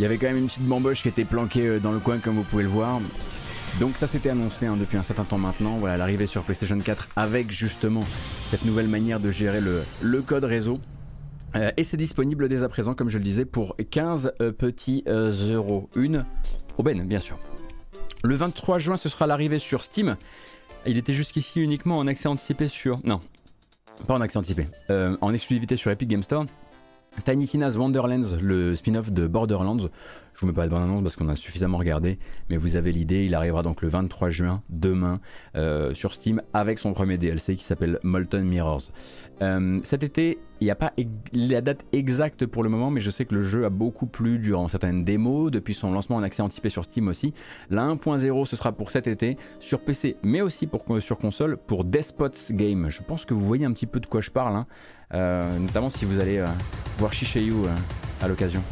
Il y avait quand même une petite bamboche qui était planquée euh, dans le coin comme vous pouvez le voir. Donc ça s'était annoncé hein, depuis un certain temps maintenant, voilà l'arrivée sur PlayStation 4 avec justement cette nouvelle manière de gérer le, code réseau. Euh, et c'est disponible dès à présent, comme je le disais, pour 15 euh, petits euros. Une aubaine, bien sûr. Le 23 juin, ce sera l'arrivée sur Steam. Il était jusqu'ici uniquement en accès anticipé sur... Non, pas en accès anticipé. en exclusivité sur Epic Game Store. Tiny Tina's Wonderlands, le spin-off de Borderlands. Je vous mets pas de bonne annonce parce qu'on a suffisamment regardé, mais vous avez l'idée. Il arrivera donc le 23 juin, demain, euh, sur Steam avec son premier DLC qui s'appelle Molten Mirrors. Euh, cet été, il n'y a pas la date exacte pour le moment, mais je sais que le jeu a beaucoup plu durant certaines démos, depuis son lancement en accès anticipé sur Steam aussi. La 1.0, ce sera pour cet été, sur PC, mais aussi sur console, pour Despots Game. Je pense que vous voyez un petit peu de quoi je parle. Hein. Euh, notamment si vous allez euh, voir Shishayu euh, à l'occasion.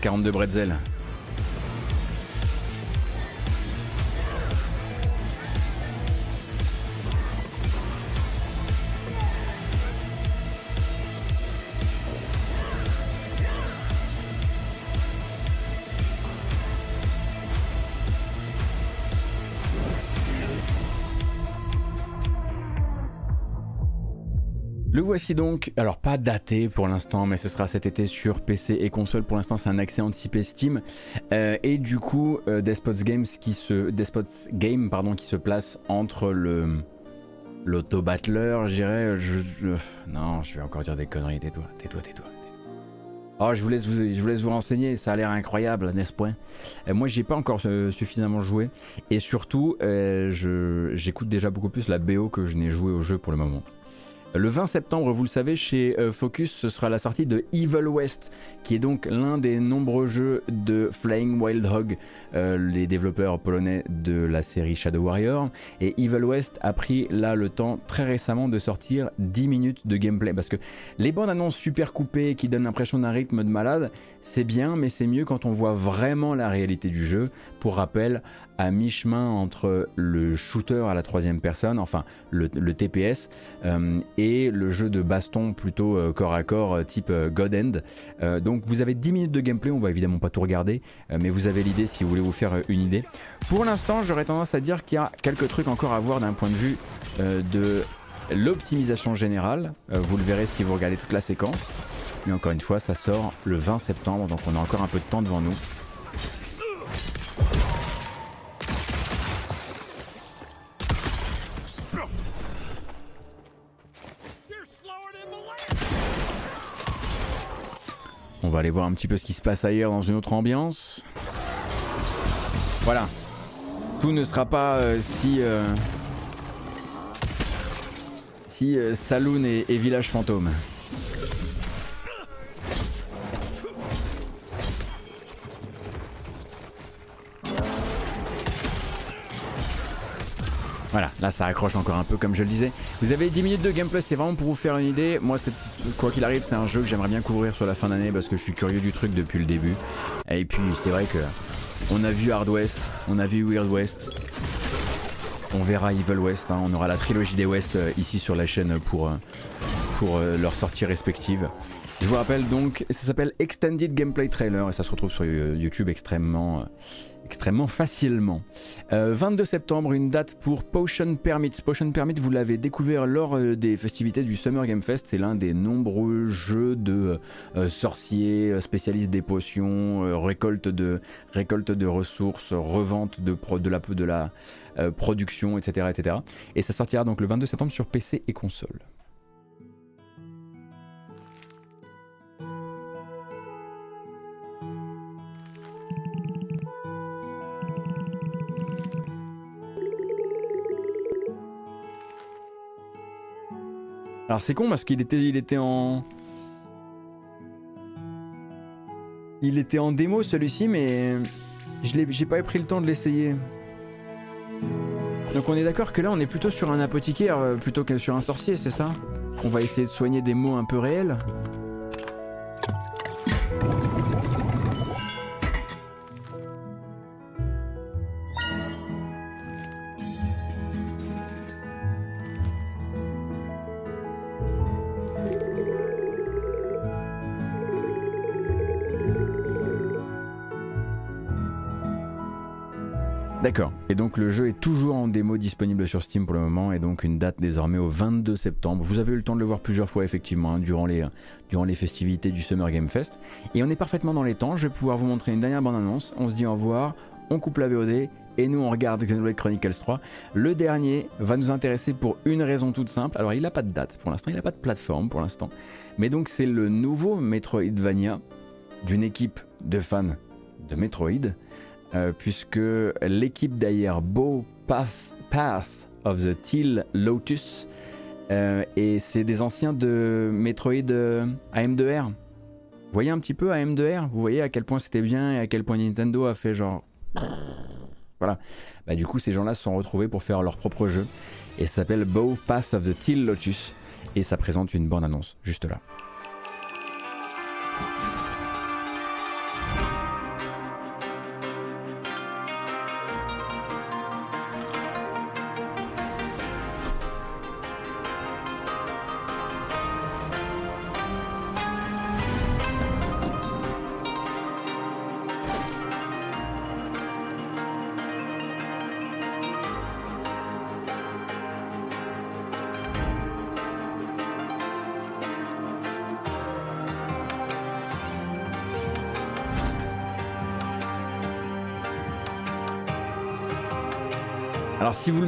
42 bretzel voici donc, alors pas daté pour l'instant, mais ce sera cet été sur PC et console. Pour l'instant, c'est un accès anticipé Steam. Euh, et du coup, euh, Despots Games qui se, place entre le l'auto-battler, je dirais. non, je vais encore dire des conneries. Tais-toi, tais-toi, tais-toi. Oh, je vous, laisse vous, je vous vous renseigner, ça a l'air incroyable, n'est-ce point? Euh, Moi, j'y ai pas encore suffisamment joué. Et surtout, j'écoute déjà beaucoup plus la BO que je n'ai joué au jeu pour le moment. Le 20 septembre, vous le savez, chez euh, Focus, ce sera la sortie de Evil West, qui est donc l'un des nombreux jeux de Flying Wild Hog, euh, les développeurs polonais de la série Shadow Warrior. Et Evil West a pris là le temps très récemment de sortir 10 minutes de gameplay, parce que les bandes annonces super coupées qui donnent l'impression d'un rythme de malade, c'est bien, mais c'est mieux quand on voit vraiment la réalité du jeu. Pour rappel, à mi-chemin entre le shooter à la troisième personne, enfin le, TPS, euh, et le jeu de baston plutôt euh, corps à corps euh, type God End. donc vous avez 10 minutes de gameplay, on va évidemment pas tout regarder, mais vous avez l'idée si vous voulez vous faire une idée. Pour l'instant, j'aurais tendance à dire qu'il y a quelques trucs encore à voir d'un point de vue de l'optimisation générale. vous le verrez si vous regardez toute la séquence. Mais encore une fois, ça sort le 20 septembre, donc on a encore un peu de temps devant nous. On va aller voir un petit peu ce qui se passe ailleurs dans une autre ambiance. Voilà. Tout ne sera pas euh, si... Euh, si euh, Saloon et, Village Fantôme. Là ça accroche encore un peu comme je le disais. Vous avez 10 minutes de gameplay, c'est vraiment pour vous faire une idée. Moi, quoi qu'il arrive, c'est un jeu que j'aimerais bien couvrir sur la fin d'année parce que je suis curieux du truc depuis le début. Et puis c'est vrai que on a vu Hard West, on a vu Weird West. On verra Evil West, hein. on aura la trilogie des West euh, ici sur la chaîne pour, euh, pour euh, leur sortie respective. Je vous rappelle donc, ça s'appelle Extended Gameplay Trailer et ça se retrouve sur YouTube extrêmement extrêmement facilement. 22 euh, septembre, une date pour Potion Permit. Potion Permit, vous l'avez découvert lors euh, des festivités du Summer Game Fest. C'est l'un des nombreux jeux de euh, sorciers, spécialistes des potions, récolte, de, récolte de ressources, revente de, de la, de la production, etc., etc. Et ça sortira donc le 22 septembre sur PC et console. Alors c'est con parce qu'il était, il était en... Il était en démo celui-ci mais je j'ai pas pris le temps de l'essayer. Donc on est d'accord que là on est plutôt sur un apothicaire euh, plutôt que sur un sorcier, c'est ça? On va essayer de soigner des mots un peu réels. D'accord. Et donc le jeu est toujours en démo disponible sur Steam pour le moment et donc une date désormais au 22 septembre. Vous avez eu le temps de le voir plusieurs fois effectivement hein, durant, les, durant les festivités du Summer Game Fest. Et on est parfaitement dans les temps. Je vais pouvoir vous montrer une dernière bande-annonce. On se dit au revoir, on coupe la VOD et nous on regarde Xenoblade Chronicles 3. Le dernier va nous intéresser pour une raison toute simple. Alors il n'a pas de date pour l'instant, il n'a pas de plateforme pour l'instant. Mais donc c'est le nouveau Metroidvania d'une équipe de fans de Metroid euh, puisque l'équipe derrière Bow Path, Path of the Teal Lotus, euh, et c'est des anciens de Metroid euh, AM2R. Vous voyez un petit peu AM2R Vous voyez à quel point c'était bien et à quel point Nintendo a fait genre. [SNIFFS] Voilà. Bah, du coup, ces gens-là se sont retrouvés pour faire leur propre jeu. Et ça s'appelle Bow Path of the Teal Lotus. Et ça présente une bonne annonce, juste là.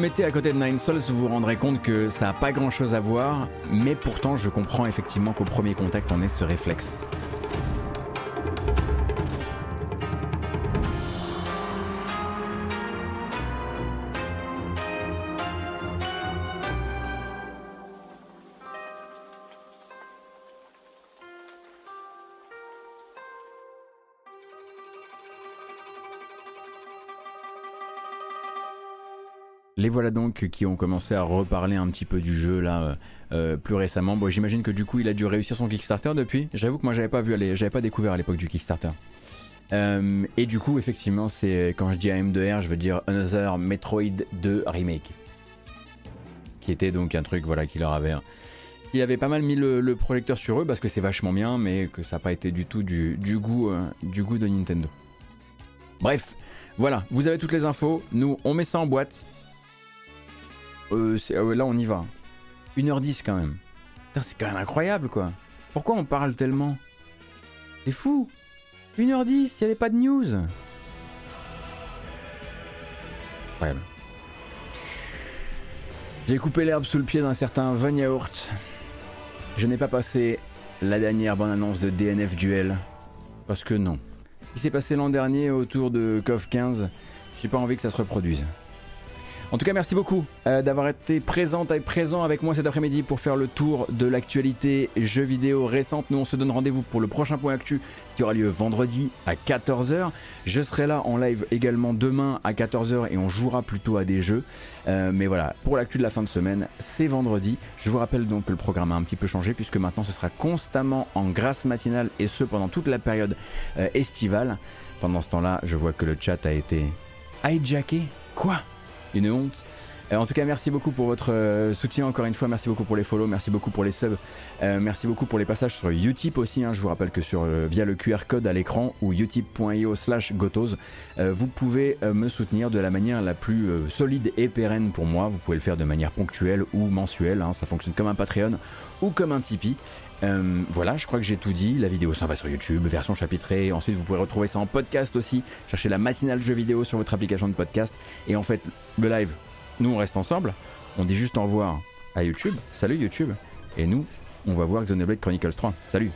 Mettez à côté de Nine Souls, vous vous rendrez compte que ça n'a pas grand chose à voir, mais pourtant je comprends effectivement qu'au premier contact on ait ce réflexe. Les voilà donc qui ont commencé à reparler un petit peu du jeu là euh, euh, plus récemment. Bon, j'imagine que du coup il a dû réussir son Kickstarter depuis. J'avoue que moi j'avais pas vu j'avais pas découvert à l'époque du Kickstarter. Euh, et du coup effectivement c'est quand je dis AM2R je veux dire Another Metroid 2 Remake. Qui était donc un truc voilà qui leur avait il avait pas mal mis le, projecteur sur eux parce que c'est vachement bien mais que ça n'a pas été du tout du, goût, du goût de Nintendo. Bref, voilà, vous avez toutes les infos, nous on met ça en boîte, euh, ah là, on y va. 1h10 quand même. C'est quand même incroyable, quoi. Pourquoi on parle tellement? C'est fou 1h10, il n'y avait pas de news. J'ai coupé l'herbe sous le pied d'un certain Von Yaourt. Je n'ai pas passé la dernière bonne annonce de DNF Duel. Parce que non. Ce qui s'est passé l'an dernier autour de CoV 15, j'ai pas envie que ça se reproduise. En tout cas, merci beaucoup euh, d'avoir été présente et présent avec moi cet après-midi pour faire le tour de l'actualité jeux vidéo récente. Nous, on se donne rendez-vous pour le prochain point actu qui aura lieu vendredi à 14h. Je serai là en live également demain à 14h et on jouera plutôt à des jeux. Euh, mais voilà, pour l'actu de la fin de semaine, c'est vendredi. Je vous rappelle donc que le programme a un petit peu changé puisque maintenant ce sera constamment en grâce matinale et ce pendant toute la période euh, estivale. Pendant ce temps-là, je vois que le chat a été hijacké. Quoi? Une honte. Euh, en tout cas, merci beaucoup pour votre euh, soutien encore une fois. Merci beaucoup pour les follow, merci beaucoup pour les subs, euh, merci beaucoup pour les passages sur Utip aussi. Hein. Je vous rappelle que sur via le QR code à l'écran ou utip.io/slash gotos, vous pouvez me soutenir de la manière la plus solide et pérenne pour moi. Vous pouvez le faire de manière ponctuelle ou mensuelle. Hein. Ça fonctionne comme un Patreon ou comme un Tipeee. Voilà, je crois que j'ai tout dit. La vidéo s'en va sur YouTube, version chapitrée. Ensuite, vous pouvez retrouver ça en podcast aussi. Cherchez la matinale jeu vidéo sur votre application de podcast. Et en fait, le live, nous on reste ensemble. On dit juste au revoir à YouTube. Salut YouTube. Et nous, on va voir Xenoblade Chronicles 3. Salut